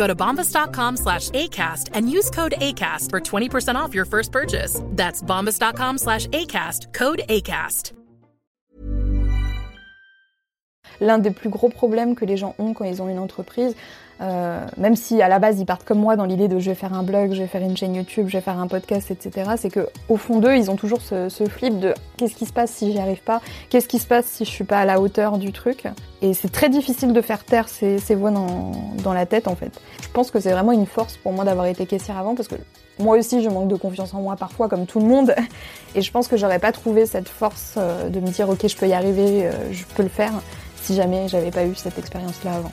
Go to bombas.com slash ACAST and use code ACAST for 20% off your first purchase. That's bombas.com slash ACAST, code ACAST. L'un des plus gros problèmes que les gens ont quand ils ont une entreprise, euh, même si à la base ils partent comme moi dans l'idée de je vais faire un blog, je vais faire une chaîne YouTube, je vais faire un podcast, etc., c'est que au fond d'eux, ils ont toujours ce, flip de qu'est-ce qui se passe si j'y arrive pas, qu'est-ce qui se passe si je suis pas à la hauteur du truc. Et c'est très difficile de faire taire ces, ces voix dans, dans la tête en fait. Je pense que c'est vraiment une force pour moi d'avoir été caissière avant parce que moi aussi je manque de confiance en moi parfois comme tout le monde et je pense que j'aurais pas trouvé cette force euh, de me dire ok je peux y arriver, euh, je peux le faire si jamais j'avais pas eu cette expérience là avant.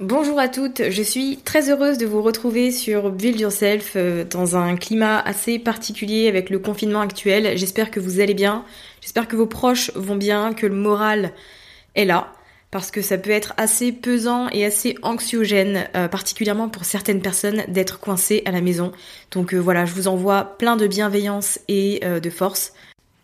Bonjour à toutes, je suis très heureuse de vous retrouver sur Build Yourself euh, dans un climat assez particulier avec le confinement actuel. J'espère que vous allez bien, j'espère que vos proches vont bien, que le moral est là, parce que ça peut être assez pesant et assez anxiogène, euh, particulièrement pour certaines personnes, d'être coincées à la maison. Donc euh, voilà, je vous envoie plein de bienveillance et de force.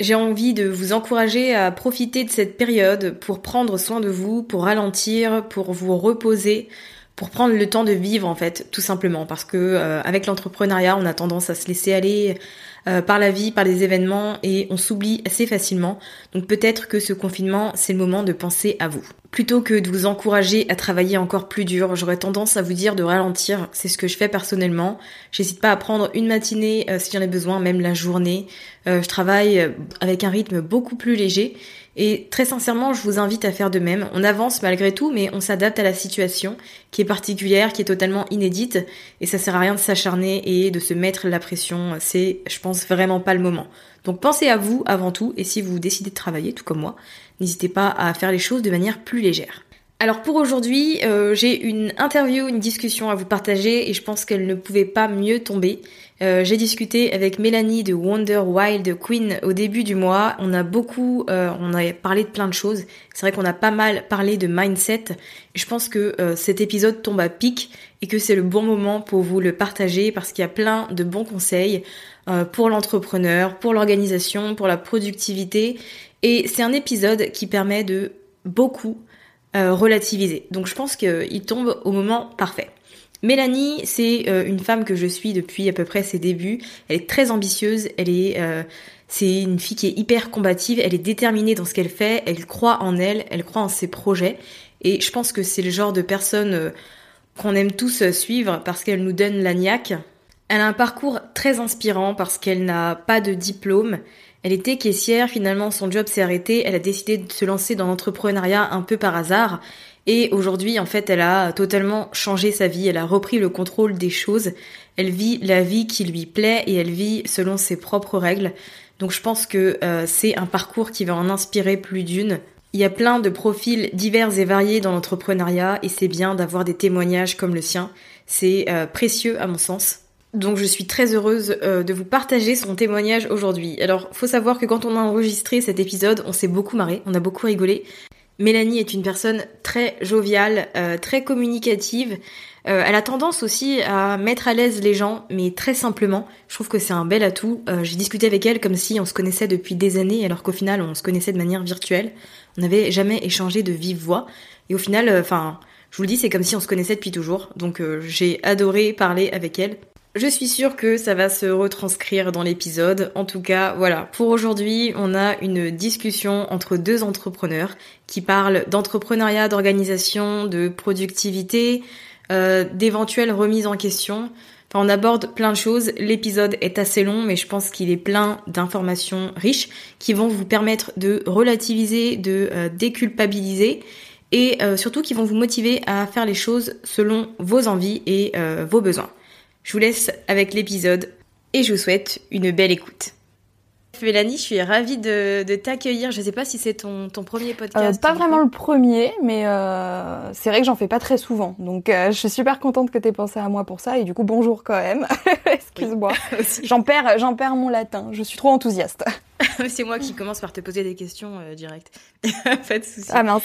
J'ai envie de vous encourager à profiter de cette période pour prendre soin de vous, pour ralentir, pour vous reposer, pour prendre le temps de vivre en fait, tout simplement. Parce que euh, avec l'entrepreneuriat, on a tendance à se laisser aller euh, par la vie, par les événements, et on s'oublie assez facilement. Donc peut-être que ce confinement, c'est le moment de penser à vous. Plutôt que de vous encourager à travailler encore plus dur, j'aurais tendance à vous dire de ralentir. C'est ce que je fais personnellement. J'hésite pas à prendre une matinée euh, si j'en ai besoin, même la journée. Euh, je travaille avec un rythme beaucoup plus léger. Et très sincèrement, je vous invite à faire de même. On avance malgré tout, mais on s'adapte à la situation qui est particulière, qui est totalement inédite. Et ça sert à rien de s'acharner et de se mettre la pression. C'est, je pense, vraiment pas le moment. Donc pensez à vous avant tout. Et si vous décidez de travailler, tout comme moi, n'hésitez pas à faire les choses de manière plus légère. Alors pour aujourd'hui, euh, j'ai une interview, une discussion à vous partager et je pense qu'elle ne pouvait pas mieux tomber. Euh, j'ai discuté avec Mélanie de Wonder Wild Queen au début du mois. On a beaucoup, euh, on a parlé de plein de choses. C'est vrai qu'on a pas mal parlé de mindset. Je pense que cet épisode tombe à pic et que c'est le bon moment pour vous le partager parce qu'il y a plein de bons conseils pour l'entrepreneur, pour l'organisation, pour la productivité. Et c'est un épisode qui permet de beaucoup euh, relativiser. Donc je pense qu'il tombe au moment parfait. Mélanie, c'est euh, une femme que je suis depuis à peu près ses débuts. Elle est très ambitieuse, elle est euh, c'est une fille qui est hyper combative, elle est déterminée dans ce qu'elle fait, elle croit en elle, elle croit en ses projets. Et je pense que c'est le genre de personne qu'on aime tous suivre parce qu'elle nous donne la. Elle a un parcours très inspirant parce qu'elle n'a pas de diplôme, elle était caissière, finalement son job s'est arrêté, elle a décidé de se lancer dans l'entrepreneuriat un peu par hasard. Et aujourd'hui, en fait, elle a totalement changé sa vie. Elle a repris le contrôle des choses. Elle vit la vie qui lui plaît et elle vit selon ses propres règles. Donc je pense que euh, c'est un parcours qui va en inspirer plus d'une. Il y a plein de profils divers et variés dans l'entrepreneuriat et c'est bien d'avoir des témoignages comme le sien. C'est euh, précieux à mon sens. Donc je suis très heureuse euh, de vous partager son témoignage aujourd'hui. Alors faut savoir que quand on a enregistré cet épisode, on s'est beaucoup marré, on a beaucoup rigolé. Mélanie est une personne très joviale, euh, très communicative. Euh, elle a tendance aussi à mettre à l'aise les gens, mais très simplement. Je trouve que c'est un bel atout. J'ai discuté avec elle comme si on se connaissait depuis des années, alors qu'au final on se connaissait de manière virtuelle. On n'avait jamais échangé de vive voix. Et au final, enfin, je vous le dis, c'est comme si on se connaissait depuis toujours. Donc j'ai adoré parler avec elle. Je suis sûre que ça va se retranscrire dans l'épisode. En tout cas, voilà. Pour aujourd'hui, on a une discussion entre deux entrepreneurs qui parlent d'entrepreneuriat, d'organisation, de productivité, euh, d'éventuelles remises en question. Enfin, on aborde plein de choses. L'épisode est assez long, mais je pense qu'il est plein d'informations riches qui vont vous permettre de relativiser, de euh, déculpabiliser et euh, surtout qui vont vous motiver à faire les choses selon vos envies et vos besoins. Je vous laisse avec l'épisode et je vous souhaite une belle écoute. Mélanie, je suis ravie de, t'accueillir. Je ne sais pas si c'est ton, premier podcast. Euh, pas vraiment le premier, mais euh, c'est vrai que j'en fais pas très souvent. Donc euh, je suis super contente que tu aies pensé à moi pour ça. Et du coup, bonjour quand même. Excuse-moi. j'en perds, j'en perds mon latin. Je suis trop enthousiaste. c'est moi qui commence par te poser des questions directes. pas de soucis. Ah mince.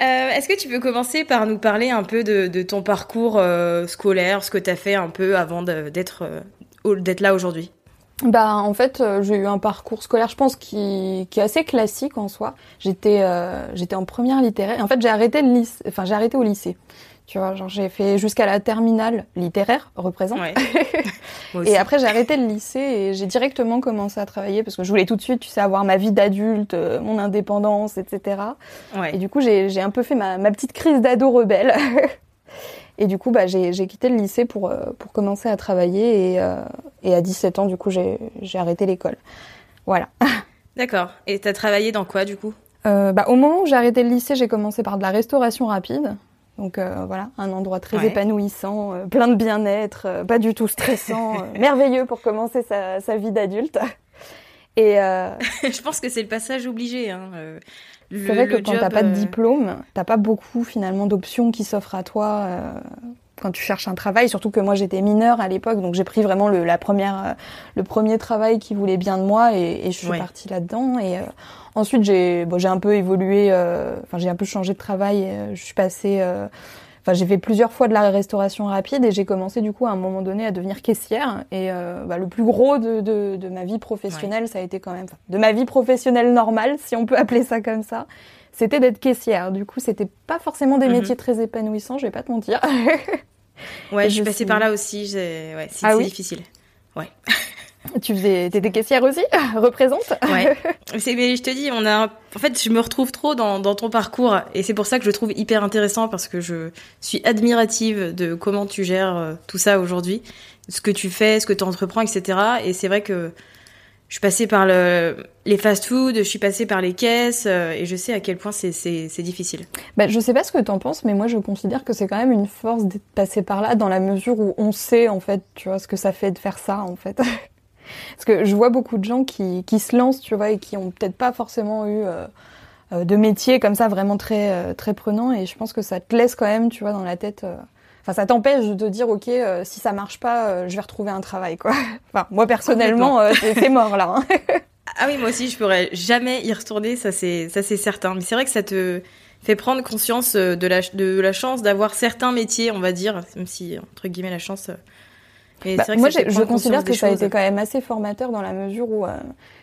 Euh, est-ce que tu peux commencer par nous parler un peu de, ton parcours euh, scolaire, ce que tu as fait un peu avant d'être euh, d'être là aujourd'hui? Bah en fait j'ai eu un parcours scolaire je pense qui, qui est assez classique en soi. J'étais j'étais en première littéraire. En fait j'ai arrêté le lycée, enfin j'ai arrêté au lycée. Tu vois, genre j'ai fait jusqu'à la terminale littéraire, représente. et après j'ai arrêté le lycée et j'ai directement commencé à travailler parce que je voulais tout de suite, tu sais, avoir ma vie d'adulte, euh, mon indépendance, etc. Et du coup j'ai un peu fait ma, ma petite crise d'ado rebelle. et du coup bah j'ai quitté le lycée pour euh, pour commencer à travailler et, euh, et à 17 ans du coup j'ai arrêté l'école. Voilà. D'accord. Et t'as travaillé dans quoi du coup? Bah, au moment où j'ai arrêté le lycée, j'ai commencé par de la restauration rapide. Donc euh, voilà, un endroit très épanouissant, euh, plein de bien-être, euh, pas du tout stressant, merveilleux pour commencer sa, sa vie d'adulte. Et je pense que c'est le passage obligé. Hein, c'est vrai que quand t'as pas de diplôme, t'as pas beaucoup finalement d'options qui s'offrent à toi quand tu cherches un travail, surtout que moi j'étais mineure à l'époque, donc j'ai pris vraiment le, la première, le premier travail qui voulait bien de moi et, et je suis partie là-dedans. Et Ensuite, j'ai bon, j'ai un peu évolué, euh, enfin j'ai un peu changé de travail. Euh, je suis passée, euh, enfin j'ai fait plusieurs fois de la restauration rapide et j'ai commencé du coup à un moment donné à devenir caissière. Et bah, le plus gros de, de, de, ma vie professionnelle, ça a été quand même de ma vie professionnelle normale, si on peut appeler ça comme ça. C'était d'être caissière. Du coup, c'était pas forcément des mhm. métiers très épanouissants, je vais pas te mentir. ouais, je suis passée par là aussi. Ouais, c'est ah difficile. Ouais. Tu faisais, t'étais caissière aussi, représente. Ouais. C'est, mais je te dis, on a, en fait, je me retrouve trop dans, dans ton parcours et c'est pour ça que je le trouve hyper intéressant parce que je suis admirative de comment tu gères euh, tout ça aujourd'hui, ce que tu fais, ce que tu entreprends, etc. Et c'est vrai que je suis passée par le, les fast-food, je suis passée par les caisses euh, et je sais à quel point c'est, c'est, c'est difficile. Bah, je sais pas ce que tu en penses, mais moi je considère que c'est quand même une force d'être passé par là dans la mesure où on sait en fait, tu vois, ce que ça fait de faire ça en fait. Parce que je vois beaucoup de gens qui, qui se lancent, tu vois, et qui ont peut-être pas forcément eu euh, euh, de métier comme ça vraiment très euh, très prenant. Et je pense que ça te laisse quand même, tu vois, dans la tête. Enfin, ça t'empêche de dire, ok, si ça marche pas, je vais retrouver un travail, quoi. Enfin, moi personnellement, c'est mort là. Hein. ah oui, moi aussi, je pourrais jamais y retourner, ça c'est ça c'est certain. Mais c'est vrai que ça te fait prendre conscience de la de la chance d'avoir certains métiers, on va dire, même si entre guillemets la chance bah, moi, je considère que ça a été quand même assez formateur dans la mesure où, euh,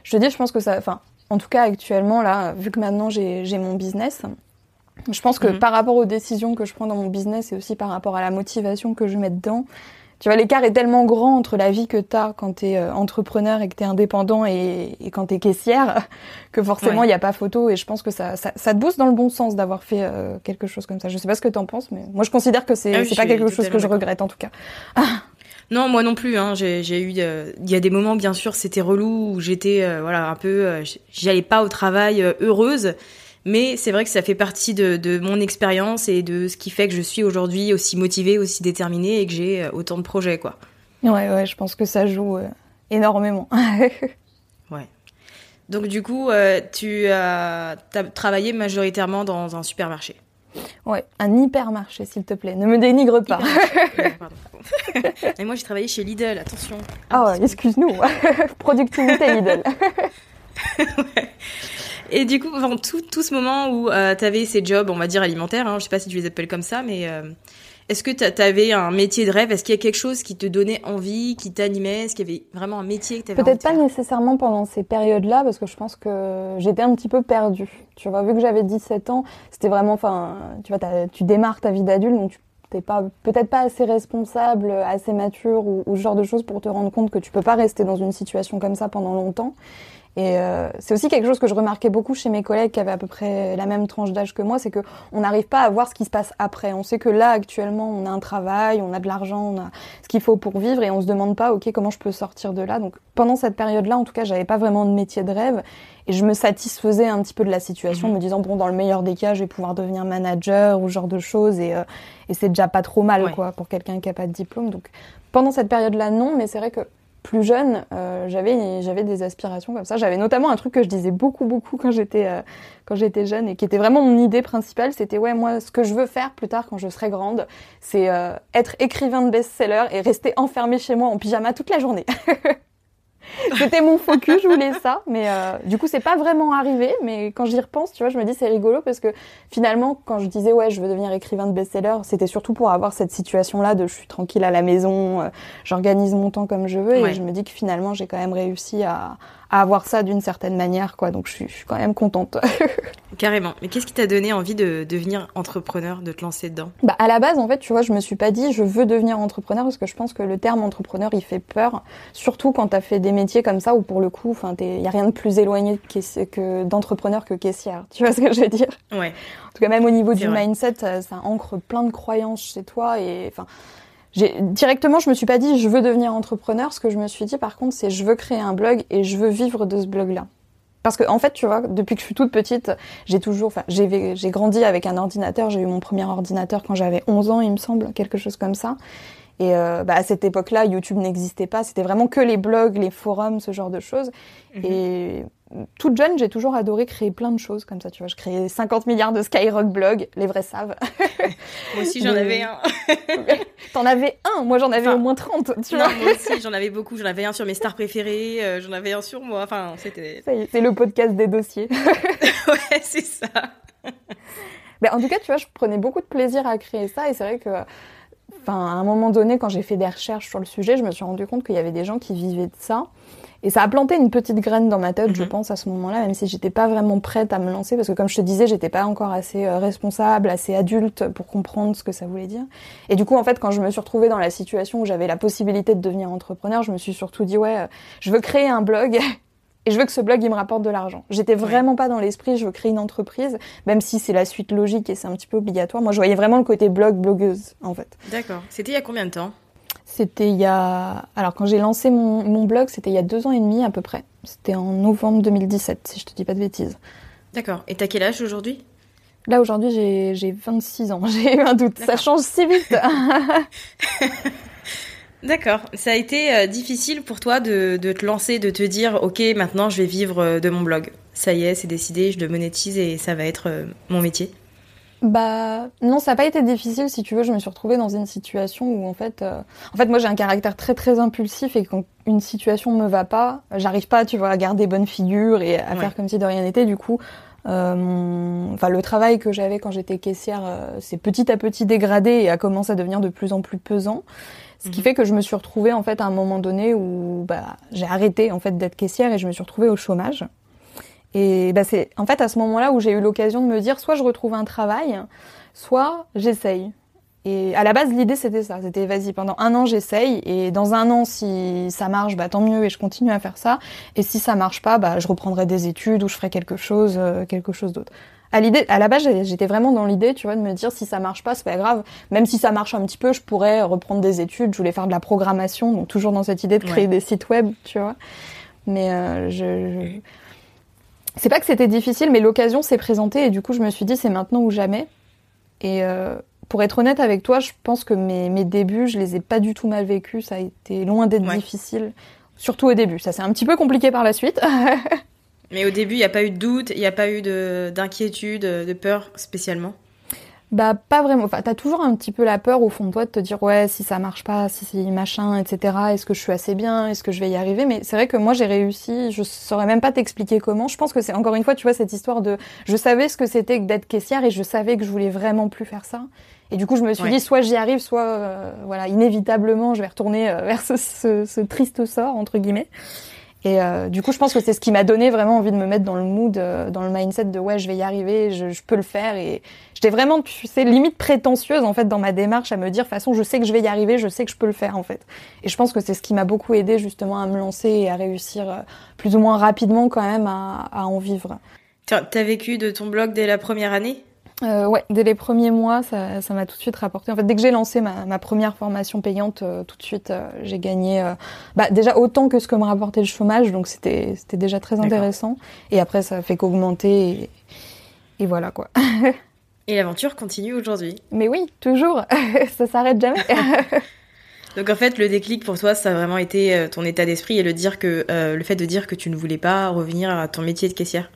je te dis, je pense que ça, enfin, en tout cas actuellement là, vu que maintenant j'ai mon business, je pense que mhm. par rapport aux décisions que je prends dans mon business et aussi par rapport à la motivation que je mets dedans, tu vois, l'écart est tellement grand entre la vie que tu as quand tu es euh, entrepreneur et que tu es indépendant et, et quand tu es caissière que forcément il n'y a pas photo et je pense que ça, ça, ça, te booste dans le bon sens d'avoir fait euh, quelque chose comme ça. Je sais pas ce que tu en penses, mais moi je considère que c'est ah pas quelque chose que je regrette en tout cas. Non, moi non plus. Hein. J'ai eu, euh, il y a des moments bien sûr, c'était relou où j'étais, euh, voilà, un peu, euh, j'allais pas au travail heureuse. Mais c'est vrai que ça fait partie de, de mon expérience et de ce qui fait que je suis aujourd'hui aussi motivée, aussi déterminée et que j'ai autant de projets, quoi. Ouais, ouais, je pense que ça joue énormément. ouais. Donc du coup, tu as, as, travaillé majoritairement dans un supermarché. Ouais, un hypermarché, s'il te plaît. Ne me dénigre pas. Et moi, j'ai travaillé chez Lidl, attention. Oh, excuse-nous. Productivité Lidl. ouais. Et du coup, enfin, tout, tout, ce moment où euh, tu avais ces jobs, on va dire alimentaires, hein, je sais pas si tu les appelles comme ça, mais euh, est-ce que tu avais un métier de rêve? Est-ce qu'il y a quelque chose qui te donnait envie, qui t'animait? Est-ce qu'il y avait vraiment un métier que tu avais Peut-être pas nécessairement pendant ces périodes-là, parce que je pense que j'étais un petit peu perdue. Tu vois, vu que j'avais 17 ans, c'était vraiment, enfin, tu vois, tu démarres ta vie d'adulte, donc tu t'es pas peut-être pas assez responsable, assez mature ou, ou, ce genre de choses pour te rendre compte que tu peux pas rester dans une situation comme ça pendant longtemps. Et euh, c'est aussi quelque chose que je remarquais beaucoup chez mes collègues qui avaient à peu près la même tranche d'âge que moi, c'est que on n'arrive pas à voir ce qui se passe après. On sait que là actuellement, on a un travail, on a de l'argent, on a ce qu'il faut pour vivre, et on se demande pas, ok, comment je peux sortir de là. Donc pendant cette période-là, en tout cas, j'avais pas vraiment de métier de rêve, et je me satisfaisais un petit peu de la situation, me disant bon, dans le meilleur des cas, je vais pouvoir devenir manager ou ce genre de choses, et, euh, et c'est déjà pas trop mal, quoi, pour quelqu'un qui a pas de diplôme. Donc pendant cette période-là, non, mais c'est vrai que plus jeune, euh, j'avais j'avais des aspirations comme ça. J'avais notamment un truc que je disais beaucoup beaucoup quand j'étais euh, quand j'étais jeune et qui était vraiment mon idée principale. C'était ouais moi ce que je veux faire plus tard quand je serai grande, c'est euh, être écrivain de best-seller et rester enfermé chez moi en pyjama toute la journée. C'était mon focus, je voulais ça, mais euh, du coup c'est pas vraiment arrivé. Mais quand j'y repense, tu vois, je me dis c'est rigolo parce que finalement quand je disais ouais je veux devenir écrivain de best-seller, c'était surtout pour avoir cette situation-là de je suis tranquille à la maison, euh, j'organise mon temps comme je veux, Ouais. et je me dis que finalement j'ai quand même réussi à, à avoir ça d'une certaine manière, quoi. Donc je suis, je suis quand même contente. Carrément. Mais qu'est-ce qui t'a donné envie de devenir entrepreneur, de te lancer dedans? Bah à la base en fait tu vois je me suis pas dit je veux devenir entrepreneur parce que je pense que le terme entrepreneur il fait peur surtout quand t'as fait des métiers comme ça où pour le coup enfin il y a rien de plus éloigné caiss- que d'entrepreneur que caissière tu vois ce que je veux dire? Ouais. en tout cas même au niveau du vrai. mindset ça, ça ancre plein de croyances chez toi et enfin directement je me suis pas dit je veux devenir entrepreneur ce que je me suis dit par contre c'est je veux créer un blog et je veux vivre de ce blog là parce que en fait, tu vois, depuis que je suis toute petite, j'ai toujours, enfin, j'ai j'ai grandi avec un ordinateur. J'ai eu mon premier ordinateur quand j'avais 11 ans, il me semble, quelque chose comme ça. Et euh, bah, à cette époque-là, YouTube n'existait pas. C'était vraiment que les blogs, les forums, ce genre de choses. Mhm. Et toute jeune, j'ai toujours adoré créer plein de choses comme ça. Tu vois, je créais 50 milliards de Skyrock blogs, les vrais savent. Moi aussi j'en Mais- avais un. T'en avais un, moi j'en avais Enfin, au moins 30, tu non, vois. moi aussi j'en avais beaucoup. J'en avais un sur mes stars préférées, euh, j'en avais un sur moi. Enfin, c'était. C'est le podcast des dossiers. ouais, c'est ça. Ben, en tout cas, tu vois, je prenais beaucoup de plaisir à créer ça et c'est vrai que, enfin, à un moment donné, quand j'ai fait des recherches sur le sujet, je me suis rendu compte qu'il y avait des gens qui vivaient de ça. Et ça a planté une petite graine dans ma tête, je Mhm. pense, à ce moment-là, même si j'étais pas vraiment prête à me lancer, parce que comme je te disais, j'étais pas encore assez euh, responsable, assez adulte pour comprendre ce que ça voulait dire. Et du coup, en fait, quand je me suis retrouvée dans la situation où j'avais la possibilité de devenir entrepreneur, je me suis surtout dit, ouais, euh, je veux créer un blog. Et je veux que ce blog, il me rapporte de l'argent. J'étais vraiment pas dans l'esprit, je veux créer une entreprise, même si c'est la suite logique et c'est un petit peu obligatoire. Moi, je voyais vraiment le côté blog, blogueuse, en fait. D'accord. C'était il y a combien de temps? C'était il y a... Alors, quand j'ai lancé mon, mon blog, c'était il y a deux ans et demi à peu près. C'était en novembre 2017, si je te dis pas de bêtises. D'accord. Et t'as quel âge aujourd'hui? Là, aujourd'hui, j'ai j'ai 26 ans. J'ai eu un doute. Ça change si vite. D'accord. Ça a été euh, difficile pour toi de, de te lancer, de te dire, ok, maintenant je vais vivre euh, de mon blog. Ça y est, c'est décidé, je le monétise et ça va être euh, mon métier. Bah non, ça n'a pas été difficile si tu veux. Je me suis retrouvée dans une situation où en fait, euh, en fait moi j'ai un caractère très très impulsif et quand une situation me va pas, j'arrive pas, tu vois, à garder bonne figure et à Ouais. faire comme si de rien n'était. Du coup, euh, mon... enfin le travail que j'avais quand j'étais caissière, euh, c'est petit à petit dégradé et a commencé à devenir de plus en plus pesant. Ce qui Mhm. fait que je me suis retrouvée en fait à un moment donné où bah, j'ai arrêté en fait d'être caissière et je me suis retrouvée au chômage. Et bah, c'est en fait à ce moment-là où j'ai eu l'occasion de me dire soit je retrouve un travail, soit j'essaye. Et à la base, l'idée c'était ça. C'était vas-y, pendant un an j'essaye. Et dans un an, si ça marche, bah tant mieux et je continue à faire ça. Et si ça marche pas, bah je reprendrai des études ou je ferai quelque chose, euh, quelque chose d'autre. À l'idée, à la base, j'étais vraiment dans l'idée, tu vois, de me dire si ça marche pas, c'est pas grave. Même si ça marche un petit peu, je pourrais reprendre des études. Je voulais faire de la programmation, donc toujours dans cette idée de créer Ouais. des sites web, tu vois. Mais euh, je, je- c'est pas que c'était difficile, mais l'occasion s'est présentée et du coup je me suis dit c'est maintenant ou jamais. Et euh, pour être honnête avec toi, je pense que mes, mes, débuts, je les ai pas du tout mal vécus. Ça a été loin d'être difficile, surtout au début. Ça c'est un petit peu compliqué par la suite. mais au début, il n'y a pas eu de doute, il n'y a pas eu d'inquiétude, de peur spécialement bah pas vraiment. Enfin, t'as toujours un petit peu la peur au fond de toi de te dire ouais si ça marche pas, si c'est machin, etc. Est-ce que je suis assez bien, est-ce que je vais y arriver? Mais c'est vrai que moi j'ai réussi. Je saurais même pas t'expliquer comment. Je pense que c'est encore une fois, tu vois cette histoire de, je savais ce que c'était que d'être caissière et je savais que je voulais vraiment plus faire ça. Et du coup je me suis dit soit j'y arrive, soit euh, voilà inévitablement je vais retourner euh, vers ce, ce, ce, triste sort entre guillemets. Et euh, du coup, je pense que c'est ce qui m'a donné vraiment envie de me mettre dans le mood, euh, dans le mindset de ouais, je vais y arriver, je, peux le faire. Et j'étais vraiment, tu sais, limite prétentieuse en fait dans ma démarche à me dire, de toute façon, je sais que je vais y arriver, je sais que je peux le faire en fait. Et je pense que c'est ce qui m'a beaucoup aidé justement à me lancer et à réussir euh, plus ou moins rapidement quand même à en vivre. T'as vécu de ton blog dès la première année? Euh, ouais, dès les premiers mois, ça, ça m'a tout de suite rapporté. En fait, dès que j'ai lancé ma, ma, première formation payante, euh, tout de suite, euh, j'ai gagné bah, déjà autant que ce que me rapportait le chômage, donc c'était c'était déjà très intéressant. Et après, ça fait qu'augmenter et, et, voilà quoi. et l'aventure continue aujourd'hui. Mais oui, toujours. ça s'arrête jamais. donc en fait, le déclic pour toi, ça a vraiment été ton état d'esprit et le dire que le fait de dire que tu ne voulais pas revenir à ton métier de caissière.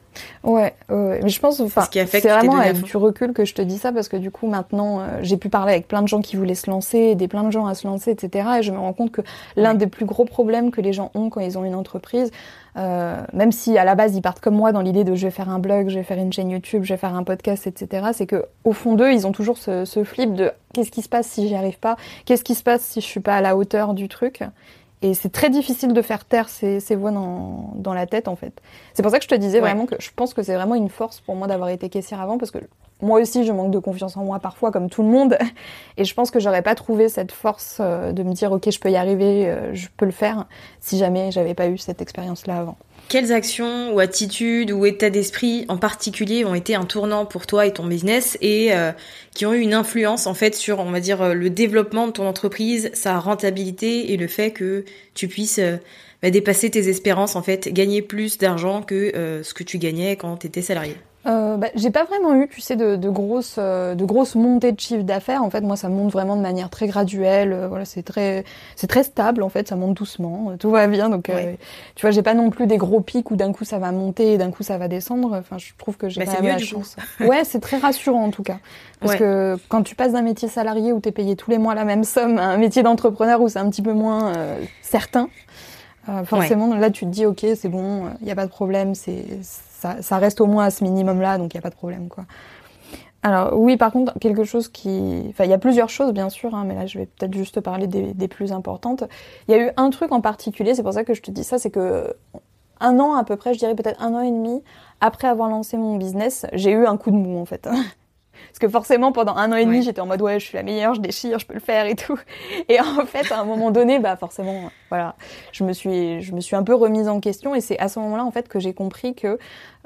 Ouais, mais je pense, enfin, c'est vraiment avec du recul que je te dis ça parce que du coup maintenant euh, j'ai pu parler avec plein de gens qui voulaient se lancer, des plein de gens à se lancer, etc. Et je me rends compte que l'un des plus gros problèmes que les gens ont quand ils ont une entreprise, euh, même si à la base ils partent comme moi dans l'idée de je vais faire un blog, je vais faire une chaîne YouTube, je vais faire un podcast, etc. C'est que au fond d'eux ils ont toujours ce, ce flip de qu'est-ce qui se passe si j'y arrive pas, qu'est-ce qui se passe si je suis pas à la hauteur du truc. Et c'est très difficile de faire taire ces, ces voix dans, dans, la tête, en fait. C'est pour ça que je te disais vraiment que je pense que c'est vraiment une force pour moi d'avoir été caissière avant, parce que moi aussi, je manque de confiance en moi parfois, comme tout le monde. Et je pense que j'aurais pas trouvé cette force euh, de me dire, OK, je peux y arriver, euh, je peux le faire, si jamais j'avais pas eu cette expérience-là avant. Quelles actions ou attitudes ou états d'esprit en particulier ont été un tournant pour toi et ton business et euh, qui ont eu une influence en fait sur, on va dire, euh, le développement de ton entreprise, sa rentabilité et le fait que tu puisses euh, bah, dépasser tes espérances en fait, gagner plus d'argent que ce que tu gagnais quand tu étais salarié? Euh, bah, j'ai pas vraiment eu, tu sais, de, de grosses, euh, de grosses montées de chiffre d'affaires. En fait, moi, ça monte vraiment de manière très graduelle. Euh, voilà, c'est très, c'est très stable. En fait, ça monte doucement. Euh, tout va bien. Donc, tu vois, j'ai pas non plus des gros pics où d'un coup ça va monter et d'un coup ça va descendre. Enfin, je trouve que j'ai bah, pas la chance. ouais, c'est très rassurant en tout cas, parce que quand tu passes d'un métier salarié où t'es payé tous les mois la même somme à un métier d'entrepreneur où c'est un petit peu moins certain. forcément, là, tu te dis, ok, c'est bon, il n'y a pas de problème, c'est ça, reste au moins à ce minimum-là, donc il n'y a pas de problème, quoi. Alors oui, par contre, quelque chose qui... Enfin, il y a plusieurs choses, bien sûr, hein, mais là, je vais peut-être juste parler des, plus importantes. Il y a eu un truc en particulier, c'est pour ça que je te dis ça, c'est que un an à peu près, je dirais peut-être un an et demi, après avoir lancé mon business, j'ai eu un coup de mou, en fait. Parce que forcément, pendant un an et demi, j'étais en mode ouais, je suis la meilleure, je déchire, je peux le faire et tout. Et en fait, à un moment donné, bah forcément, voilà, je me suis, je me suis un peu remise en question. Et c'est à ce moment-là, en fait, que j'ai compris que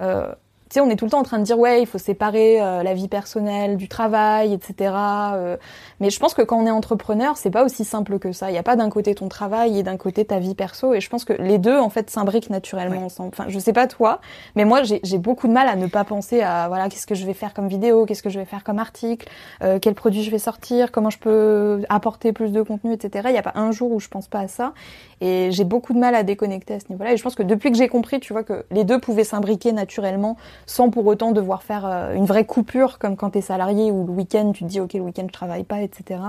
euh, sais, on est tout le temps en train de dire ouais, il faut séparer euh, la vie personnelle du travail, etc. Euh. mais je pense que quand on est entrepreneur, c'est pas aussi simple que ça. Il n'y a pas d'un côté ton travail et d'un côté ta vie perso. Et je pense que les deux, en fait, s'imbriquent naturellement ensemble. Enfin, je sais pas toi, mais moi, j'ai beaucoup de mal à ne pas penser à voilà, qu'est-ce que je vais faire comme vidéo, qu'est-ce que je vais faire comme article, euh, quel produit je vais sortir, comment je peux apporter plus de contenu, etc. Il n'y a pas un jour où je pense pas à ça. Et j'ai beaucoup de mal à déconnecter à ce niveau-là. Et je pense que depuis que j'ai compris, tu vois, que les deux pouvaient s'imbriquer naturellement sans pour autant devoir faire euh, une vraie coupure comme quand tu es salarié ou le week-end tu te dis ok le week-end je travaille pas etc.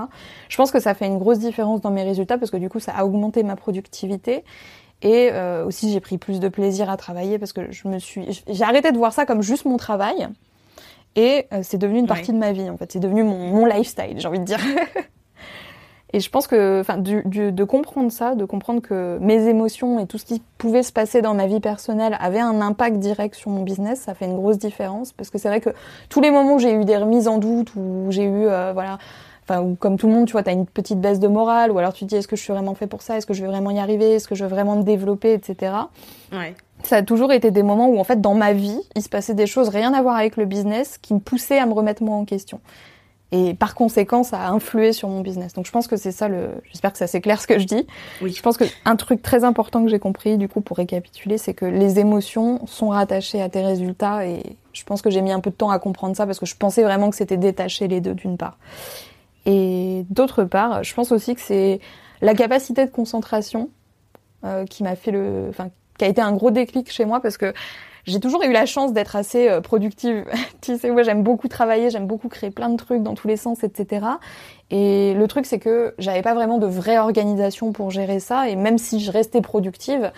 Je pense que ça fait une grosse différence dans mes résultats parce que du coup ça a augmenté ma productivité. Et euh, aussi j'ai pris plus de plaisir à travailler parce que je me suis j'ai arrêté de voir ça comme juste mon travail. Et euh, c'est devenu une partie de ma vie en fait. C'est devenu mon, mon lifestyle j'ai envie de dire Et je pense que, enfin, du, du, de comprendre ça, de comprendre que mes émotions et tout ce qui pouvait se passer dans ma vie personnelle avait un impact direct sur mon business, ça fait une grosse différence. Parce que c'est vrai que tous les moments où j'ai eu des remises en doute, où j'ai eu, euh, voilà, enfin, ou comme tout le monde, tu vois, t'as une petite baisse de morale, ou alors tu te dis, est-ce que je suis vraiment fait pour ça, est-ce que je vais vraiment y arriver, est-ce que je vais vraiment me développer, etc. Ouais. Ça a toujours été des moments où, en fait, dans ma vie, il se passait des choses rien à voir avec le business qui me poussaient à me remettre moi en question. Et par conséquent, ça a influé sur mon business. Donc je pense que c'est ça le. J'espère que ça c'est clair ce que je dis. Oui. Je pense que un truc très important que j'ai compris, du coup, pour récapituler, c'est que les émotions sont rattachées à tes résultats et je pense que j'ai mis un peu de temps à comprendre ça parce que je pensais vraiment que c'était détaché les deux d'une part. Et d'autre part, je pense aussi que c'est la capacité de concentration euh, qui m'a fait le, enfin, qui a été un gros déclic chez moi parce que j'ai toujours eu la chance d'être assez euh, productive. tu sais, moi j'aime beaucoup travailler, j'aime beaucoup créer plein de trucs dans tous les sens, etc. Et le truc c'est que j'avais pas vraiment de vraie organisation pour gérer ça. Et même si je restais productive,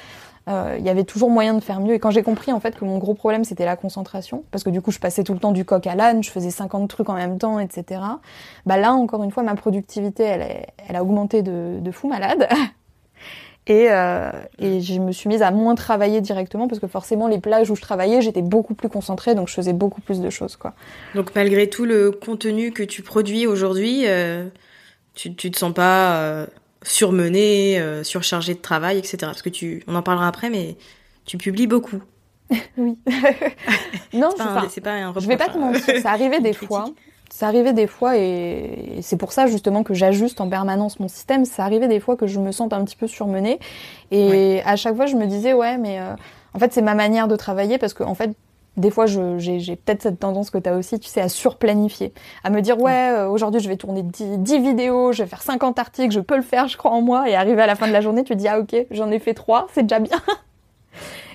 euh, il y avait toujours moyen de faire mieux. Et quand j'ai compris en fait que mon gros problème c'était la concentration, parce que du coup je passais tout le temps du coq à l'âne, je faisais 50 trucs en même temps, etc. Bah là encore une fois ma productivité elle, a augmenté de fou malade. Et, euh, et je me suis mise à moins travailler directement parce que forcément les plages où je travaillais, j'étais beaucoup plus concentrée, donc je faisais beaucoup plus de choses. quoi. Donc malgré tout le contenu que tu produis aujourd'hui, euh, tu, tu te sens pas euh, surmenée, euh, surchargée de travail, etc. Parce que tu, on en parlera après, mais tu publies beaucoup. oui. non, C'est pas, pas un je vais pas reproche, te hein. mentir, ça arrivait des fois. Ça arrivait des fois et, et c'est pour ça justement que j'ajuste en permanence mon système. Ça arrivait des fois que je me sente un petit peu surmenée. Et à chaque fois je me disais ouais mais euh, en fait c'est ma manière de travailler parce que en fait des fois j'ai j'ai peut-être cette tendance que tu as aussi, tu sais, à surplanifier, à me dire ouais euh, aujourd'hui je vais tourner 10, 10 vidéos, je vais faire 50 articles, je peux le faire, je crois en moi et arriver à la fin de la journée tu te dis ah ok j'en ai fait trois, c'est déjà bien.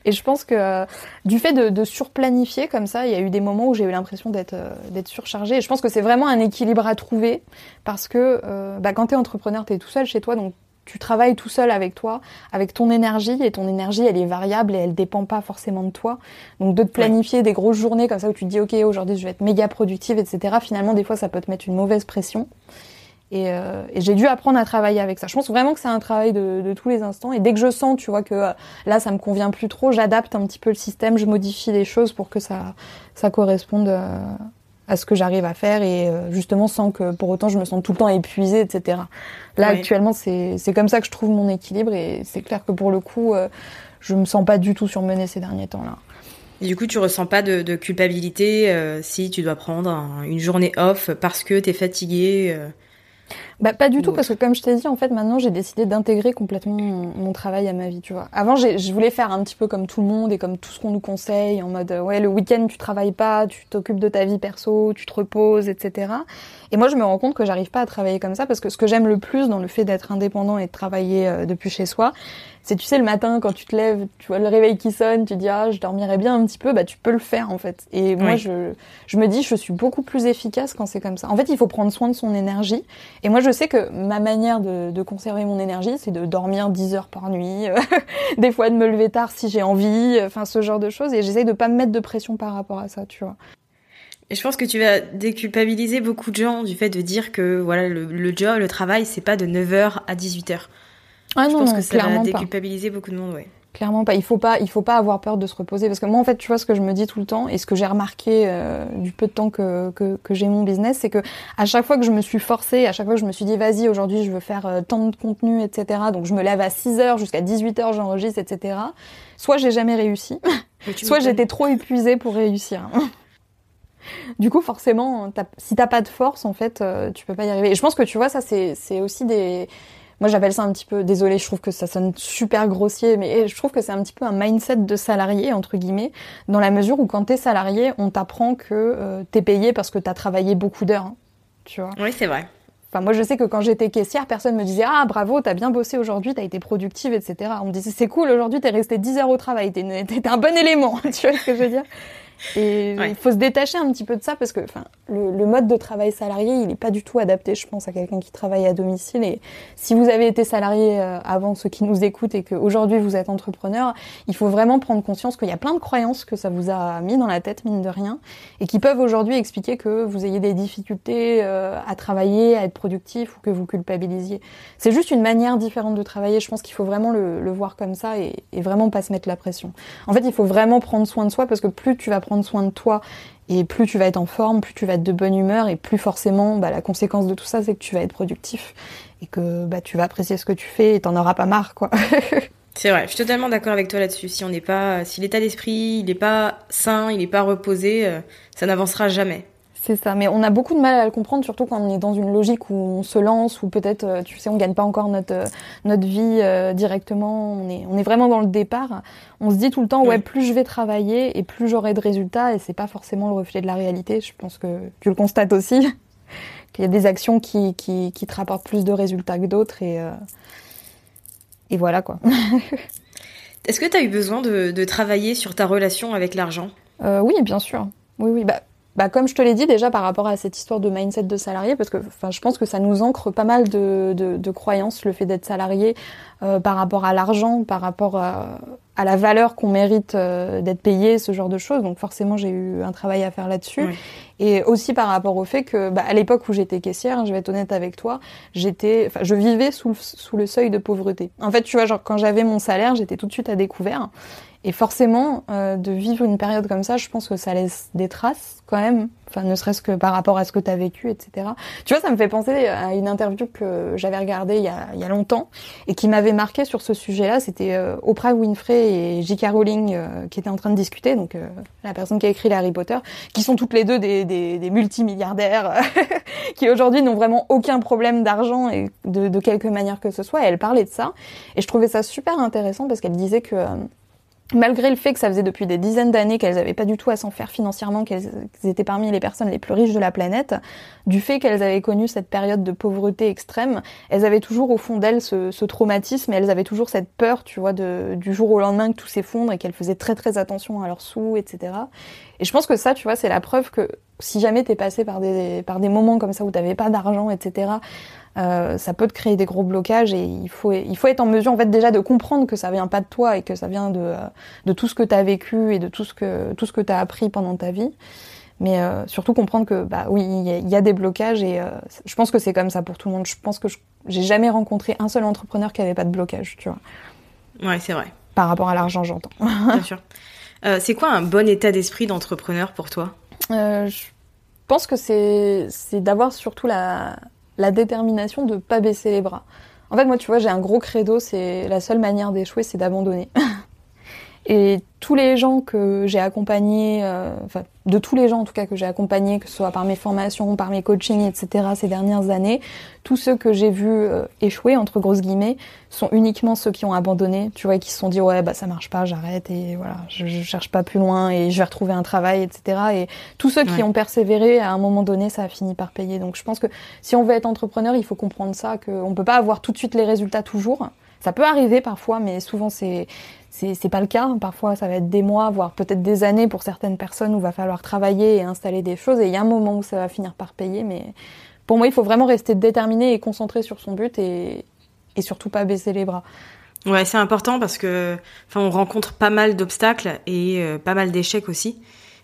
Et je pense que euh, du fait de, de surplanifier comme ça, il y a eu des moments où j'ai eu l'impression d'être euh, d'être surchargée. Et je pense que c'est vraiment un équilibre à trouver parce que euh, bah, quand tu es entrepreneur, tu es tout seul chez toi, donc tu travailles tout seul avec toi, avec ton énergie, et ton énergie, elle est variable et elle dépend pas forcément de toi. Donc de te planifier des grosses journées comme ça où tu te dis, ok, aujourd'hui je vais être méga productive, etc. Finalement, des fois, ça peut te mettre une mauvaise pression. Et, euh, et j'ai dû apprendre à travailler avec ça. Je pense vraiment que c'est un travail de, de tous les instants. Et dès que je sens, tu vois, que euh, là, ça me convient plus trop, j'adapte un petit peu le système, je modifie les choses pour que ça, ça corresponde euh, à ce que j'arrive à faire et justement sans que pour autant je me sente tout le temps épuisée, etc. Là, actuellement, c'est comme ça que je trouve mon équilibre et c'est clair que pour le coup, je me sens pas du tout surmenée ces derniers temps-là. Et du coup, tu ressens pas de, de culpabilité euh, si tu dois prendre un- une journée off parce que t'es fatigué. euh. Bah pas du Ou tout parce que comme je t'ai dit en fait maintenant j'ai décidé d'intégrer complètement mon, mon travail à ma vie tu vois. Avant je voulais faire un petit peu comme tout le monde et comme tout ce qu'on nous conseille en mode euh, ouais le week-end tu travailles pas, tu t'occupes de ta vie perso, tu te reposes etc. Et moi je me rends compte que j'arrive pas à travailler comme ça parce que ce que j'aime le plus dans le fait d'être indépendant et de travailler euh, depuis chez soi c'est tu sais le matin quand tu te lèves tu vois le réveil qui sonne tu dis ah je dormirais bien un petit peu bah tu peux le faire en fait. Et moi je je me dis je suis beaucoup plus efficace quand c'est comme ça. En fait il faut prendre soin de son énergie et moi, je sais que ma manière de, de conserver mon énergie, c'est de dormir 10 heures par nuit, euh, des fois de me lever tard si j'ai envie, euh, enfin ce genre de choses. Et j'essaye de pas me mettre de pression par rapport à ça, tu vois. Et je pense que tu vas déculpabiliser beaucoup de gens du fait de dire que voilà le, le job, le travail, c'est pas de 9h à 18h. Ah je non, pense non, que ça va clairement pas. déculpabiliser beaucoup de monde, ouais. Clairement pas. Il faut pas, il faut pas avoir peur de se reposer parce que moi, en fait, tu vois ce que je me dis tout le temps et ce que j'ai remarqué euh, du peu de temps que que, que j'ai mon business, c'est que à chaque fois que je me suis forcée, à chaque fois que je me suis dit vas-y aujourd'hui je veux faire euh, tant de contenu, etc. Donc je me lève à 6 heures jusqu'à 18 heures, j'enregistre, etc. Soit j'ai jamais réussi, soit j'étais trop épuisée pour réussir. Du coup, forcément, si t'as pas de force, en fait, euh, tu peux pas y arriver. Et je pense que tu vois, ça, c'est c'est aussi des. Moi, j'appelle ça un petit peu. Désolée, je trouve que ça sonne super grossier, mais je trouve que c'est un petit peu un mindset de salarié entre guillemets, dans la mesure où quand t'es salarié, on t'apprend que euh, t'es payé parce que t'as travaillé beaucoup d'heures. hein. tu vois. Oui, c'est vrai. Enfin, moi, je sais que quand j'étais caissière, personne me disait ah bravo, t'as bien bossé aujourd'hui, t'as été productive, etc. On me disait c'est cool, aujourd'hui t'es resté 10 heures au travail, t'es un bon élément. tu vois ce que je veux dire? Et Ouais. il faut se détacher un petit peu de ça parce que enfin, le, le mode de travail salarié, il n'est pas du tout adapté, je pense, à quelqu'un qui travaille à domicile. Et si vous avez été salarié euh, avant, ceux qui nous écoutent, et qu'aujourd'hui vous êtes entrepreneur, il faut vraiment prendre conscience qu'il y a plein de croyances que ça vous a mis dans la tête, mine de rien, et qui peuvent aujourd'hui expliquer que vous ayez des difficultés euh, à travailler, à être productif ou que vous culpabilisiez. C'est juste une manière différente de travailler. Je pense qu'il faut vraiment le, le voir comme ça et, et vraiment pas se mettre la pression. En fait, il faut vraiment prendre soin de soi parce que plus tu vas prendre soin de toi et plus tu vas être en forme, plus tu vas être de bonne humeur et plus forcément, bah, la conséquence de tout ça, c'est que tu vas être productif et que bah, tu vas apprécier ce que tu fais et t'en auras pas marre, quoi. C'est vrai, je suis totalement d'accord avec toi là-dessus. Si on n'est pas, si l'état d'esprit, il n'est pas sain, il n'est pas reposé, euh, ça n'avancera jamais. C'est ça, mais on a beaucoup de mal à le comprendre, surtout quand on est dans une logique où on se lance, ou peut-être, euh, tu sais, on gagne pas encore notre euh, notre vie euh, directement. On est on est vraiment dans le départ. On se dit tout le temps, ouais, plus je vais travailler et plus j'aurai de résultats, et c'est pas forcément le reflet de la réalité. Je pense que tu le constates aussi, qu'il y a des actions qui, qui qui te rapportent plus de résultats que d'autres, et et voilà quoi. Est-ce que tu as eu besoin de, de, travailler sur ta relation avec l'argent? Oui, bien sûr. Oui, oui. Bah, bah, comme je te l'ai dit déjà par rapport à cette histoire de mindset de salarié, parce que enfin, je pense que ça nous ancre pas mal de, de, de croyances, le fait d'être salarié, euh, par rapport à l'argent, par rapport à, à la valeur qu'on mérite euh, d'être payé, ce genre de choses. Donc forcément, j'ai eu un travail à faire là-dessus. Et aussi par rapport au fait que, bah, à l'époque où j'étais caissière, je vais être honnête avec toi, j'étais, enfin, je vivais sous, sous le seuil de pauvreté. En fait, tu vois, genre quand j'avais mon salaire, j'étais tout de suite à découvert. Et forcément, euh, de vivre une période comme ça, je pense que ça laisse des traces quand même. Enfin, ne serait-ce que par rapport à ce que tu as vécu, etc. Tu vois, ça me fait penser à une interview que j'avais regardée il y, a, il y a longtemps et qui m'avait marqué sur ce sujet-là. C'était euh, Oprah Winfrey et J.K. Rowling euh, qui étaient en train de discuter, donc euh, la personne qui a écrit Harry Potter, qui sont toutes les deux des, des, des multimilliardaires qui aujourd'hui n'ont vraiment aucun problème d'argent et de, de quelque manière que ce soit. Et elle parlait de ça et je trouvais ça super intéressant parce qu'elle disait que malgré le fait que ça faisait depuis des dizaines d'années qu'elles n'avaient pas du tout à s'en faire financièrement, qu'elles étaient parmi les personnes les plus riches de la planète, du fait qu'elles avaient connu cette période de pauvreté extrême, elles avaient toujours au fond d'elles ce, traumatisme et elles avaient toujours cette peur, tu vois, du jour au lendemain que tout s'effondre et qu'elles faisaient très très attention à leurs sous, etc. Et je pense que ça, tu vois, c'est la preuve que si jamais t'es passé par des, par des moments comme ça où t'avais pas d'argent, etc., euh, ça peut te créer des gros blocages et il faut, il faut être en mesure en fait déjà de comprendre que ça vient pas de toi et que ça vient de, de tout ce que tu as vécu et de tout ce que, tout ce que tu as appris pendant ta vie. Mais euh, surtout comprendre que bah oui, il y, a des blocages et euh, je pense que c'est comme ça pour tout le monde. Je pense que j'ai jamais rencontré un seul entrepreneur qui avait pas de blocage, tu vois. Ouais, c'est vrai. Par rapport à l'argent, j'entends. Bien sûr. Euh, c'est quoi un bon état d'esprit d'entrepreneur pour toi? Je pense que c'est c'est d'avoir surtout la la détermination de pas baisser les bras. En fait, moi, tu vois, j'ai un gros credo, c'est la seule manière d'échouer, c'est d'abandonner. Et tous les gens que j'ai accompagnés, euh, enfin de tous les gens en tout cas que j'ai accompagnés, que ce soit par mes formations, par mes coachings, etc. ces dernières années, tous ceux que j'ai vus euh, échouer entre grosses guillemets sont uniquement ceux qui ont abandonné, tu vois, qui se sont dit ouais bah ça marche pas, j'arrête et voilà, je, je, cherche pas plus loin et je vais retrouver un travail, etc. Et tous ceux qui ont persévéré, à un moment donné, ça a fini par payer. Donc je pense que si on veut être entrepreneur, il faut comprendre ça, qu'on peut pas avoir tout de suite les résultats toujours. Ça peut arriver parfois, mais souvent c'est c'est pas le cas. Parfois, ça va être des mois, voire peut-être des années pour certaines personnes où il va falloir travailler et installer des choses. Et il y a un moment où ça va finir par payer. Mais pour moi, il faut vraiment rester déterminé et concentré sur son but et, et surtout pas baisser les bras. Ouais, c'est important parce que, enfin, on rencontre pas mal d'obstacles et euh, pas mal d'échecs aussi.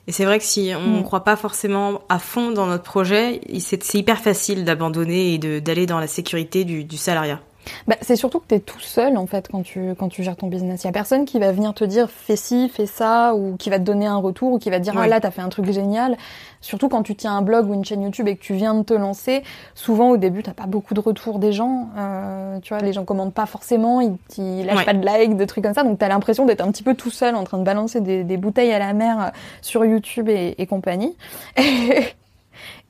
Et c'est vrai que si on ne mm. croit pas forcément à fond dans notre projet, c'est hyper facile d'abandonner et d'aller dans la sécurité du, du salariat. Bah, c'est surtout que tu es tout seul en fait quand tu, quand tu gères ton business. Il y a personne qui va venir te dire fais ci, fais ça, ou qui va te donner un retour, ou qui va te dire ah là t'as fait un truc génial. Surtout quand tu tiens un blog ou une chaîne YouTube et que tu viens de te lancer, souvent au début t'as pas beaucoup de retours des gens. Euh, tu vois, les gens commentent pas forcément, ils, ils lâchent pas de likes, de trucs comme ça, donc t'as l'impression d'être un petit peu tout seul en train de balancer des, des bouteilles à la mer sur YouTube et, et compagnie. Et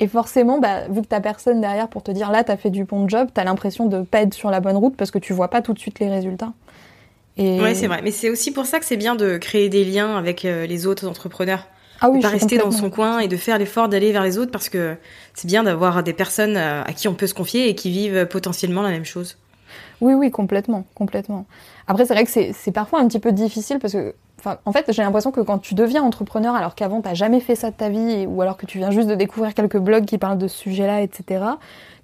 forcément, bah, vu que t'as personne derrière pour te dire là, t'as fait du bon job, t'as l'impression de pas être sur la bonne route parce que tu vois pas tout de suite les résultats. Et... Ouais, c'est vrai. Mais c'est aussi pour ça que c'est bien de créer des liens avec euh, les autres entrepreneurs. Ah oui, de pas rester dans son coin et de faire l'effort d'aller vers les autres parce que c'est bien d'avoir des personnes euh, à qui on peut se confier et qui vivent potentiellement la même chose. Oui, oui, complètement, complètement. Après, c'est vrai que c'est parfois un petit peu difficile parce que en fait, j'ai l'impression que quand tu deviens entrepreneur, alors qu'avant t'as jamais fait ça de ta vie, ou alors que tu viens juste de découvrir quelques blogs qui parlent de ce sujet-là, etc.,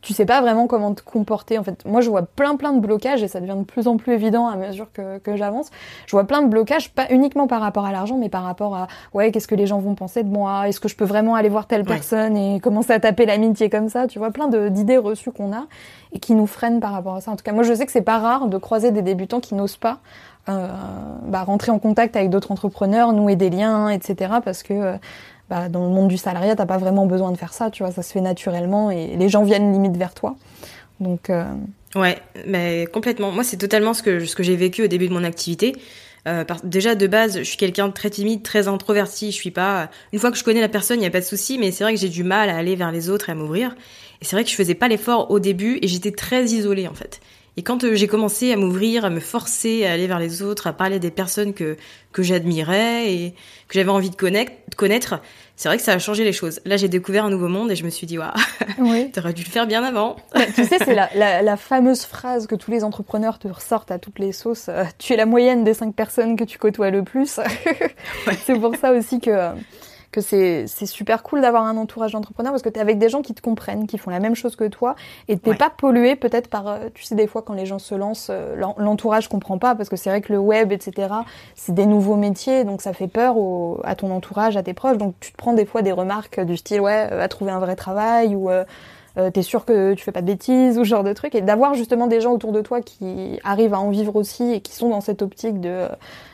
tu sais pas vraiment comment te comporter. En fait, moi, je vois plein plein de blocages et ça devient de plus en plus évident à mesure que, que j'avance. Je vois plein de blocages, pas uniquement par rapport à l'argent, mais par rapport à ouais, qu'est-ce que les gens vont penser de moi? Est-ce que je peux vraiment aller voir telle personne et commencer à taper l'amitié comme ça? Tu vois, plein d'idées reçues qu'on a et qui nous freinent par rapport à ça. En tout cas, moi, je sais que c'est pas rare de croiser des débutants qui n'osent pas euh, bah, rentrer en contact avec d'autres entrepreneurs, nouer des liens, etc. Parce que euh, bah, dans le monde du salariat, t'as pas vraiment besoin de faire ça, tu vois, ça se fait naturellement et les gens viennent limite vers toi. Donc euh... ouais, mais complètement. Moi, c'est totalement ce que ce que j'ai vécu au début de mon activité. Euh, déjà de base, je suis quelqu'un de très timide, très introverti. Je suis pas. Une fois que je connais la personne, il y a pas de souci, mais c'est vrai que j'ai du mal à aller vers les autres et à m'ouvrir. Et c'est vrai que je faisais pas l'effort au début et j'étais très isolée en fait. Et quand euh, j'ai commencé à m'ouvrir, à me forcer à aller vers les autres, à parler des personnes que que j'admirais et que j'avais envie de connaître, c'est vrai que ça a changé les choses. Là, j'ai découvert un nouveau monde et je me suis dit, waouh, oui. t'aurais dû le faire bien avant. tu sais, c'est la, la, la, fameuse phrase que tous les entrepreneurs te ressortent à toutes les sauces. Euh, tu es la moyenne des cinq personnes que tu côtoies le plus. c'est pour ça aussi que que c'est super cool d'avoir un entourage d'entrepreneurs parce que tu es avec des gens qui te comprennent, qui font la même chose que toi et t'es pas pollué peut-être par, euh, tu sais, des fois quand les gens se lancent, euh, l'entourage comprend pas parce que c'est vrai que le web, etc., c'est des nouveaux métiers donc ça fait peur au, à ton entourage, à tes proches donc tu te prends des fois des remarques du style ouais, à trouver un vrai travail ou euh, euh, t'es sûr que tu fais pas de bêtises ou ce genre de trucs et d'avoir justement des gens autour de toi qui arrivent à en vivre aussi et qui sont dans cette optique de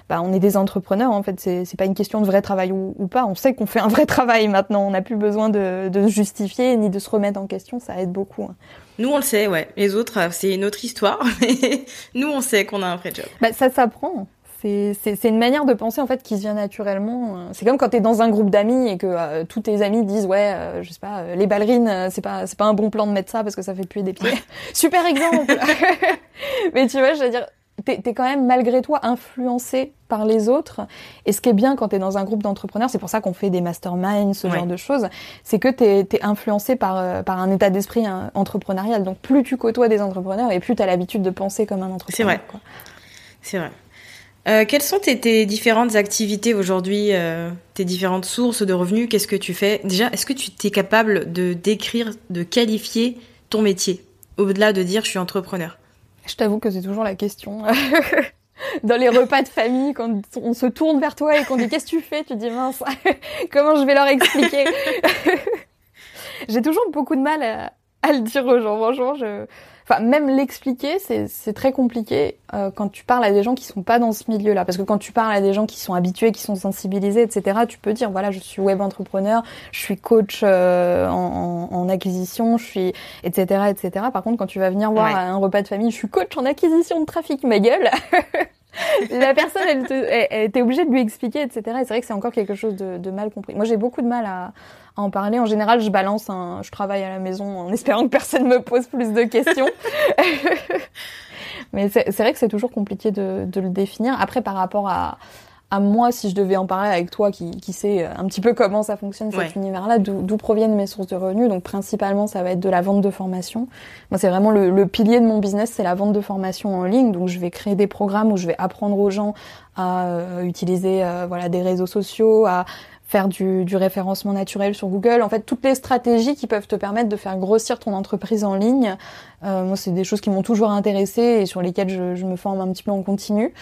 bah, on est des entrepreneurs en fait c'est c'est pas une question de vrai travail ou, pas on sait qu'on fait un vrai travail maintenant on n'a plus besoin de, de se justifier ni de se remettre en question ça aide beaucoup hein. Nous, on le sait, ouais. Les autres, euh, c'est une autre histoire. Mais nous, on sait qu'on a un vrai job. Bah, ça s'apprend. C'est une manière de penser en fait qui se vient naturellement. C'est comme quand tu es dans un groupe d'amis et que euh, tous tes amis disent ouais, euh, je sais pas, euh, les ballerines, c'est pas c'est pas un bon plan de mettre ça parce que ça fait puer des pieds. Super exemple. Mais tu vois, je veux dire, t'es es quand même malgré toi influencé par les autres. Et ce qui est bien quand t'es dans un groupe d'entrepreneurs, c'est pour ça qu'on fait des masterminds, ce genre de choses, c'est que t'es es influencé par par un état d'esprit hein, entrepreneurial. Donc plus tu côtoies des entrepreneurs et plus t'as l'habitude de penser comme un entrepreneur. C'est vrai. C'est vrai. Euh, quelles sont tes, différentes activités aujourd'hui, euh, tes différentes sources de revenus? Qu'est-ce que tu fais? Déjà, est-ce que tu es capable de décrire, de qualifier ton métier? Au-delà de dire je suis entrepreneur. Je t'avoue que c'est toujours la question. Dans les repas de famille, quand on se tourne vers toi et qu'on dit qu'est-ce que tu fais, tu dis mince, comment je vais leur expliquer? J'ai toujours beaucoup de mal à, à le dire aux gens. Franchement, je Enfin, même l'expliquer, c'est très compliqué euh, quand tu parles à des gens qui sont pas dans ce milieu-là. Parce que quand tu parles à des gens qui sont habitués, qui sont sensibilisés, etc., tu peux dire, voilà, je suis web entrepreneur, je suis coach euh, en, en, acquisition, je suis, etc., etc. Par contre, quand tu vas venir voir un repas de famille, je suis coach en acquisition de trafic, ma gueule la personne, elle, te, elle, obligée de lui expliquer, etc. Et c'est vrai que c'est encore quelque chose de, de mal compris. Moi, j'ai beaucoup de mal à, à, en parler. En général, je balance un, je travaille à la maison en espérant que personne me pose plus de questions. Mais c'est vrai que c'est toujours compliqué de, de, le définir. Après, par rapport à, à moi, si je devais en parler avec toi, qui, qui sait un petit peu comment ça fonctionne cet univers-là, d'où proviennent mes sources de revenus. Donc principalement, ça va être de la vente de formation. Moi, c'est vraiment le, le, pilier de mon business, c'est la vente de formation en ligne. Donc je vais créer des programmes où je vais apprendre aux gens à euh, utiliser euh, voilà des réseaux sociaux, à faire du, du, référencement naturel sur Google, en fait toutes les stratégies qui peuvent te permettre de faire grossir ton entreprise en ligne. Euh, moi, c'est des choses qui m'ont toujours intéressée et sur lesquelles je, je, me forme un petit peu en continu.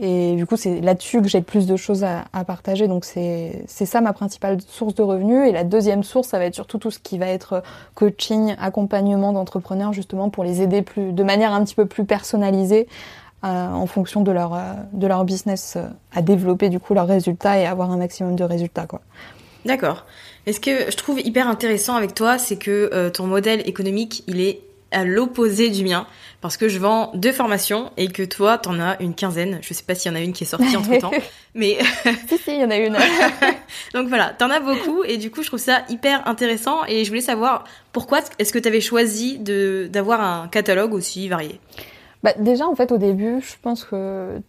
Et du coup, c'est là-dessus que j'ai le plus de choses à, à partager. Donc c'est ça ma principale source de revenus. Et la deuxième source, ça va être surtout tout ce qui va être coaching, accompagnement d'entrepreneurs justement pour les aider plus de manière un petit peu plus personnalisée en fonction de leur, euh, de leur business euh, à développer du coup leurs résultats et avoir un maximum de résultats quoi. D'accord. Et ce que je trouve hyper intéressant avec toi, c'est que ton modèle économique, il est à l'opposé du mien parce que je vends deux formations et que toi t'en as une quinzaine. Je sais pas s'il y en a une qui est sortie entre temps, mais si si, il y en a une. Donc voilà, t'en as beaucoup et du coup je trouve ça hyper intéressant et je voulais savoir pourquoi est-ce que tu avais choisi de d'avoir un catalogue aussi varié? Bah, déjà, en fait, au début, je pense que.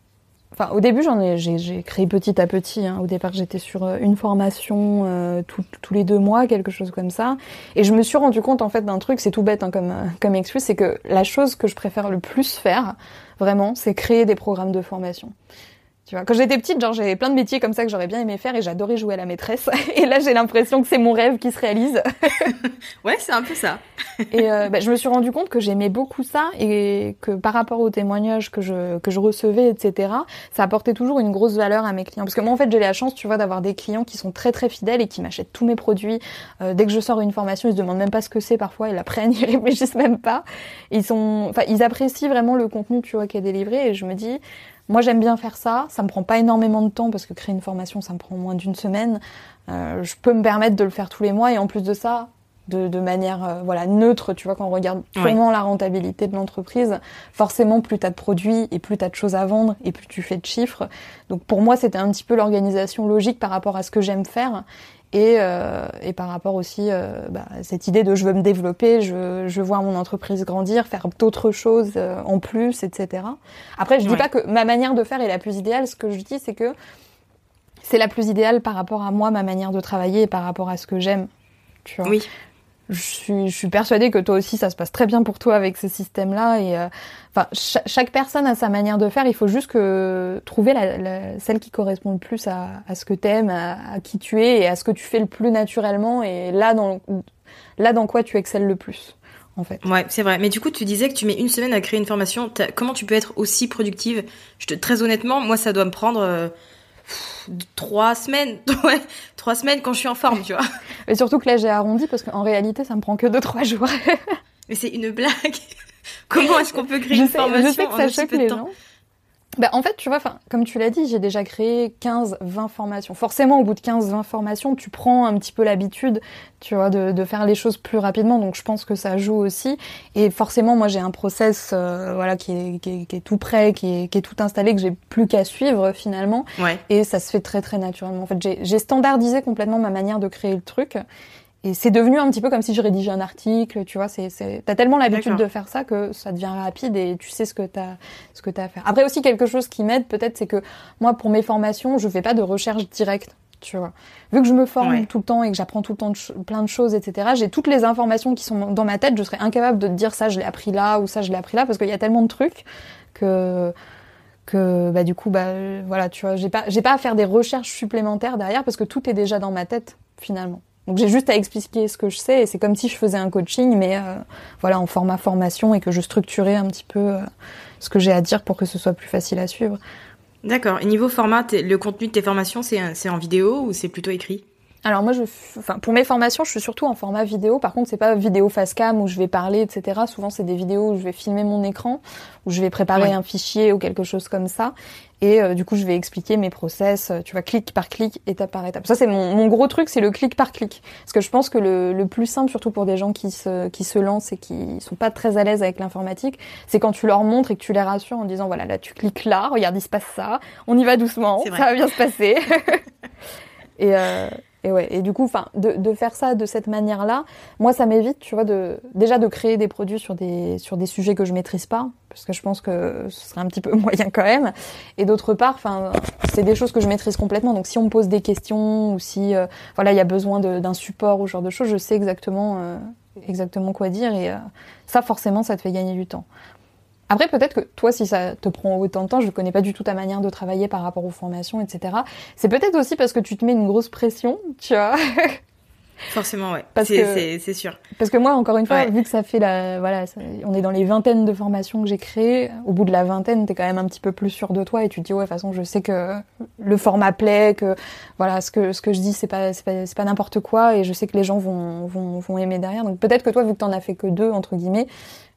Enfin, au début, j'en ai, j'ai créé petit à petit. Hein. Au départ, j'étais sur euh, une formation euh, tous les deux mois, quelque chose comme ça. Et je me suis rendu compte, en fait, d'un truc, c'est tout bête hein, comme, euh, comme excuse, c'est que la chose que je préfère le plus faire, vraiment, c'est créer des programmes de formation. Tu vois, quand j'étais petite, genre j'avais plein de métiers comme ça que j'aurais bien aimé faire et j'adorais jouer à la maîtresse. Et là, j'ai l'impression que c'est mon rêve qui se réalise. ouais, c'est un peu ça. et euh, bah, je me suis rendu compte que j'aimais beaucoup ça et que par rapport aux témoignages que je que je recevais, etc., ça apportait toujours une grosse valeur à mes clients. Parce que moi, en fait, j'ai la chance, tu vois, d'avoir des clients qui sont très très fidèles et qui m'achètent tous mes produits. Euh, dès que je sors une formation, ils se demandent même pas ce que c'est. Parfois, ils la prennent, ils réfléchissent même pas. Ils sont, enfin, ils apprécient vraiment le contenu, tu vois, qui est délivré. Et je me dis moi, j'aime bien faire ça. Ça me prend pas énormément de temps parce que créer une formation, ça me prend moins d'une semaine. Euh, je peux me permettre de le faire tous les mois et en plus de ça, de, manière euh, voilà neutre, tu vois, quand on regarde purement la rentabilité de l'entreprise, forcément plus tu as de produits et plus tu as de choses à vendre et plus tu fais de chiffres. Donc pour moi, c'était un petit peu l'organisation logique par rapport à ce que j'aime faire et, euh, et par rapport aussi euh, bah, cette idée de je veux me développer, je, je vois mon entreprise grandir, faire d'autres choses euh, en plus, etc. Après, je dis pas que ma manière de faire est la plus idéale. Ce que je dis, c'est que c'est la plus idéale par rapport à moi, ma manière de travailler et par rapport à ce que j'aime. Tu vois. Oui je suis, je suis persuadée que toi aussi ça se passe très bien pour toi avec ce système-là et euh, enfin chaque personne a sa manière de faire. Il faut juste que trouver la, la, celle qui correspond le plus à, à ce que t'aimes, à, à qui tu es et à ce que tu fais le plus naturellement et là dans là dans quoi tu excelles le plus. En fait. Ouais, c'est vrai. Mais du coup, tu disais que tu mets une semaine à créer une formation. Comment tu peux être aussi productive? Je te, Très honnêtement, moi, ça doit me prendre euh, trois semaines, ouais, trois semaines quand je suis en forme, tu vois. Mais surtout que là j'ai arrondi parce qu'en réalité ça me prend que deux trois jours. Mais c'est une blague. Comment est-ce qu'on peut créer une formation je sais que ça choque les gens. Bah, en fait, tu vois, comme tu l'as dit, j'ai déjà créé 15, 20 formations. Forcément, au bout de 15, 20 formations, tu prends un petit peu l'habitude, tu vois, de, de, faire les choses plus rapidement. Donc, je pense que ça joue aussi. Et forcément, moi, j'ai un process, euh, voilà, qui est, qui, est, qui est, tout prêt, qui est, qui est tout installé, que j'ai plus qu'à suivre finalement. Ouais. Et ça se fait très, très naturellement. En fait, j'ai standardisé complètement ma manière de créer le truc. Et c'est devenu un petit peu comme si je rédigeais un article, tu vois. C'est, t'as tellement l'habitude de faire ça que ça devient rapide et tu sais ce que t'as, ce que t'as à faire. Après aussi quelque chose qui m'aide peut-être, c'est que moi pour mes formations, je fais pas de recherche directe, tu vois. Vu que je me forme tout le temps et que j'apprends tout le temps plein de choses, etc. J'ai toutes les informations qui sont dans ma tête. Je serais incapable de te dire ça, je l'ai appris là ou ça, je l'ai appris là, parce qu'il y a tellement de trucs que que bah du coup bah voilà tu vois j'ai pas j'ai pas à faire des recherches supplémentaires derrière parce que tout est déjà dans ma tête finalement donc j'ai juste à expliquer ce que je sais et c'est comme si je faisais un coaching, mais euh, voilà en format formation et que je structurais un petit peu euh, ce que j'ai à dire pour que ce soit plus facile à suivre. D'accord. Et niveau format, le contenu de tes formations, c'est en vidéo ou c'est plutôt écrit? Alors moi, je, enfin pour mes formations, je suis surtout en format vidéo. Par contre, c'est pas vidéo face cam où je vais parler, etc. Souvent, c'est des vidéos où je vais filmer mon écran, où je vais préparer un fichier ou quelque chose comme ça. Et euh, du coup, je vais expliquer mes process, euh, tu vois, clic par clic, étape par étape. Ça, c'est mon, mon, gros truc, c'est le clic par clic. Parce que je pense que le, le, plus simple, surtout pour des gens qui se, qui se lancent et qui sont pas très à l'aise avec l'informatique, c'est quand tu leur montres et que tu les rassures en disant, voilà, là, tu cliques là, regarde, il se passe ça, on y va doucement, ça va bien se passer. et, euh, et ouais, et du coup, enfin, de, faire ça de cette manière-là, moi, ça m'évite, tu vois, de déjà de créer des produits sur des sur des sujets que je maîtrise pas, parce que je pense que ce serait un petit peu moyen quand même. Et d'autre part, enfin, c'est des choses que je maîtrise complètement. Donc, si on me pose des questions ou si, euh, voilà, il y a besoin d'un support ou ce genre de choses, je sais exactement euh, exactement quoi dire. Et euh, ça, forcément, ça te fait gagner du temps. Après, peut-être que toi, si ça te prend autant de temps, je connais pas du tout ta manière de travailler par rapport aux formations, etc. C'est peut-être aussi parce que tu te mets une grosse pression, tu vois. Forcément, ouais. C'est sûr. Parce que moi, encore une fois, vu que ça fait la, voilà, on est dans les vingtaines de formations que j'ai créées. Au bout de la vingtaine, t'es quand même un petit peu plus sûr de toi et tu te dis ouais, de toute façon, je sais que le format plaît, que voilà, ce que ce que je dis, c'est pas c'est pas, pas n'importe quoi et je sais que les gens vont vont vont aimer derrière. Donc peut-être que toi, vu que t'en as fait que deux entre guillemets,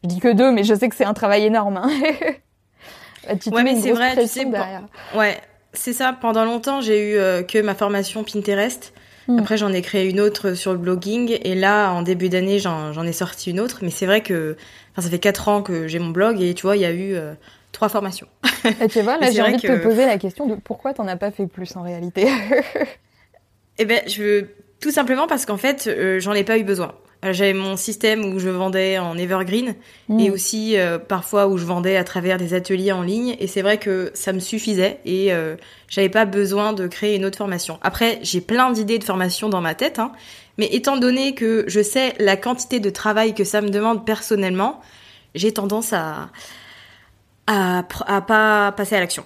je dis que deux, mais je sais que c'est un travail énorme. Hein. tu te ouais, mais c'est vrai, tu sais, derrière. ouais, c'est ça. Pendant longtemps, j'ai eu euh, que ma formation Pinterest. Hmm. Après, j'en ai créé une autre sur le blogging. Et là, en début d'année, j'en ai sorti une autre. Mais c'est vrai que ça fait quatre ans que j'ai mon blog. Et tu vois, il y a eu euh, trois formations. Et tu vois, là, j'ai envie de te poser la question de pourquoi t'en as pas fait plus en réalité Eh ben, je veux... Tout simplement parce qu'en fait, euh, j'en ai pas eu besoin. Euh, j'avais mon système où je vendais en evergreen et mm. aussi euh, parfois où je vendais à travers des ateliers en ligne et c'est vrai que ça me suffisait et euh, j'avais pas besoin de créer une autre formation. Après, j'ai plein d'idées de formation dans ma tête, hein, mais étant donné que je sais la quantité de travail que ça me demande personnellement, j'ai tendance à, à à pas passer à l'action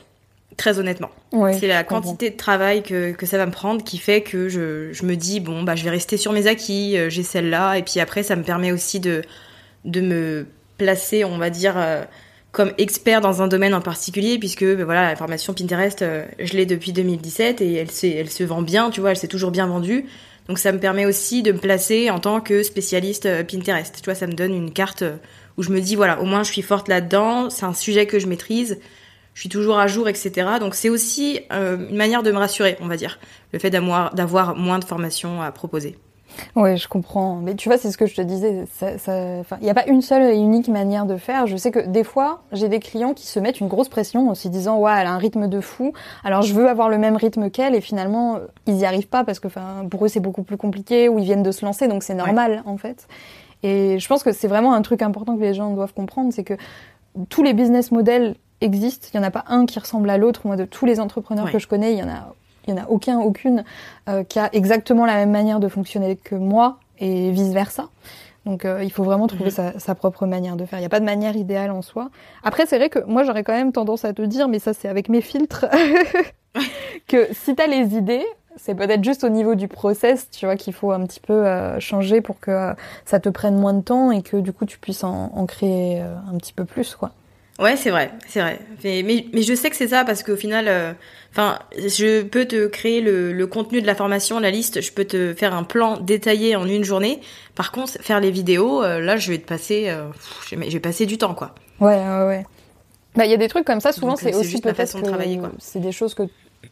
très honnêtement. c'est la quantité de travail que, que ça va me prendre qui fait que je, je me dis, bon, bah, je vais rester sur mes acquis, euh, j'ai celle-là, et puis après, ça me permet aussi de, de me placer, on va dire, euh, comme expert dans un domaine en particulier, puisque bah, voilà, la formation Pinterest, euh, je l'ai depuis 2017 et elle, elle se vend bien, tu vois, elle s'est toujours bien vendue. Donc ça me permet aussi de me placer en tant que spécialiste Pinterest. Tu vois, ça me donne une carte où je me dis, voilà, au moins je suis forte là-dedans, c'est un sujet que je maîtrise je suis toujours à jour, etc. Donc c'est aussi euh, une manière de me rassurer, on va dire, le fait d'avoir moins de formations à proposer. Oui, je comprends. Mais tu vois, c'est ce que je te disais. Il n'y a pas une seule et unique manière de faire. Je sais que des fois, j'ai des clients qui se mettent une grosse pression en se disant, ouais, elle a un rythme de fou. Alors, je veux avoir le même rythme qu'elle. Et finalement, ils n'y arrivent pas parce que pour eux, c'est beaucoup plus compliqué ou ils viennent de se lancer. Donc, c'est normal, en fait. Et je pense que c'est vraiment un truc important que les gens doivent comprendre. C'est que tous les business models existent. Il n'y en a pas un qui ressemble à l'autre. Moi, de tous les entrepreneurs que je connais, il y en a il n'y en a aucun, aucune euh, qui a exactement la même manière de fonctionner que moi et vice versa. Donc euh, il faut vraiment trouver mhm. sa, propre manière de faire. Il n'y a pas de manière idéale en soi. Après c'est vrai que moi j'aurais quand même tendance à te dire, mais ça c'est avec mes filtres, que si tu as les idées, c'est peut-être juste au niveau du process, tu vois, qu'il faut un petit peu euh, changer pour que ça te prenne moins de temps et que du coup tu puisses en, en créer un petit peu plus, quoi. Ouais, c'est vrai, c'est vrai. Mais, mais, je sais que c'est ça parce qu'au final, euh, enfin, je peux te créer le, le, contenu de la formation, la liste, je peux te faire un plan détaillé en une journée. Par contre, faire les vidéos, euh, là, je vais te passer, euh, je vais passer du temps, quoi. Ouais, ouais, ouais. Bah, il y a des trucs comme ça. Souvent, c'est aussi peut-être que c'est des choses que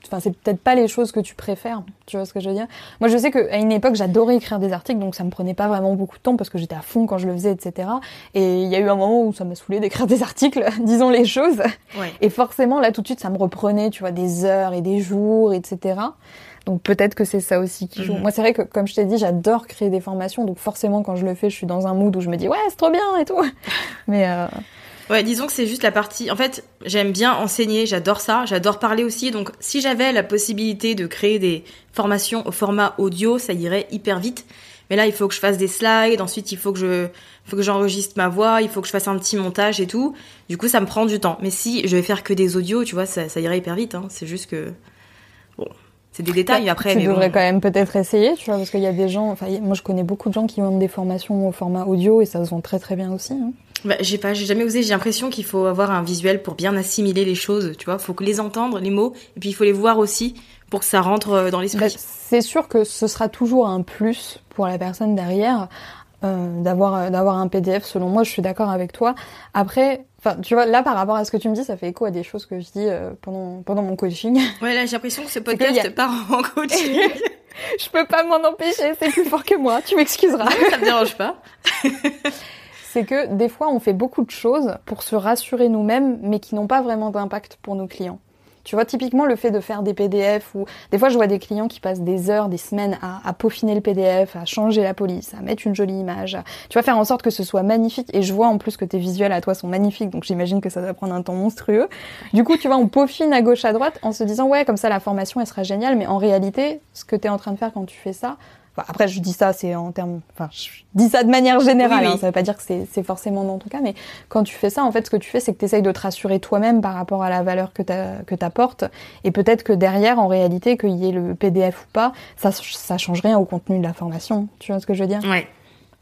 enfin c'est peut-être pas les choses que tu préfères tu vois ce que je veux dire? Moi je sais qu'à une époque j'adorais écrire des articles donc ça me prenait pas vraiment beaucoup de temps parce que j'étais à fond quand je le faisais etc et il y a eu un moment où ça m'a saoulé d'écrire des articles disons les choses et forcément là tout de suite ça me reprenait tu vois des heures et des jours etc donc peut-être que c'est ça aussi qui joue. Mhm. Moi, c'est vrai que comme je t'ai dit, j'adore créer des formations, donc forcément quand je le fais, je suis dans un mood où je me dis ouais, c'est trop bien et tout. Mais euh, Ouais, disons que c'est juste la partie. En fait, j'aime bien enseigner, j'adore ça, j'adore parler aussi. Donc, si j'avais la possibilité de créer des formations au format audio, ça irait hyper vite. Mais là, il faut que je fasse des slides. Ensuite, il faut que je, faut que j'enregistre ma voix. Il faut que je fasse un petit montage et tout. Du coup, ça me prend du temps. Mais si je vais faire que des audios, tu vois, ça, ça irait hyper vite. Hein. C'est juste que bon, c'est des détails après. Tu devrais quand même peut-être essayer, tu vois, parce qu'il y a des gens. Enfin, moi, je connais beaucoup de gens qui vendent des formations au format audio et ça se vend très très bien aussi. Hein. Bah, j'ai pas, j'ai jamais osé. J'ai l'impression qu'il faut avoir un visuel pour bien assimiler les choses. Tu vois, faut que les entendre, les mots, et puis il faut les voir aussi pour que ça rentre euh, dans l'esprit. Bah, c'est sûr que ce sera toujours un plus pour la personne derrière euh, d'avoir euh, d'avoir un PDF. Selon moi, je suis d'accord avec toi. Après, enfin, tu vois, là par rapport à ce que tu me dis, ça fait écho à des choses que je dis euh, pendant pendant mon coaching. Ouais, là j'ai l'impression que ce podcast a... part en coaching. je peux pas m'en empêcher, c'est plus fort que moi. Tu m'excuseras. ça me dérange pas. c'est que des fois on fait beaucoup de choses pour se rassurer nous-mêmes, mais qui n'ont pas vraiment d'impact pour nos clients. Tu vois, typiquement le fait de faire des PDF ou des fois je vois des clients qui passent des heures, des semaines à, à, peaufiner le PDF, à changer la police, à mettre une jolie image. Tu vas faire en sorte que ce soit magnifique et je vois en plus que tes visuels à toi sont magnifiques, donc j'imagine que ça va prendre un temps monstrueux. Du coup, tu vois, on peaufine à gauche à droite en se disant ouais, comme ça la formation elle sera géniale, mais en réalité, ce que tu es en train de faire quand tu fais ça, après, je dis ça, c'est en termes, enfin, je dis ça de manière générale. Hein, ça veut pas dire que c'est forcément dans ton cas, mais quand tu fais ça, en fait, ce que tu fais, c'est que tu essayes de te rassurer toi-même par rapport à la valeur que tu apportes, et peut-être que derrière, en réalité, qu'il y ait le PDF ou pas, ça, ça change rien au contenu de la formation. Tu vois ce que je veux dire? Ouais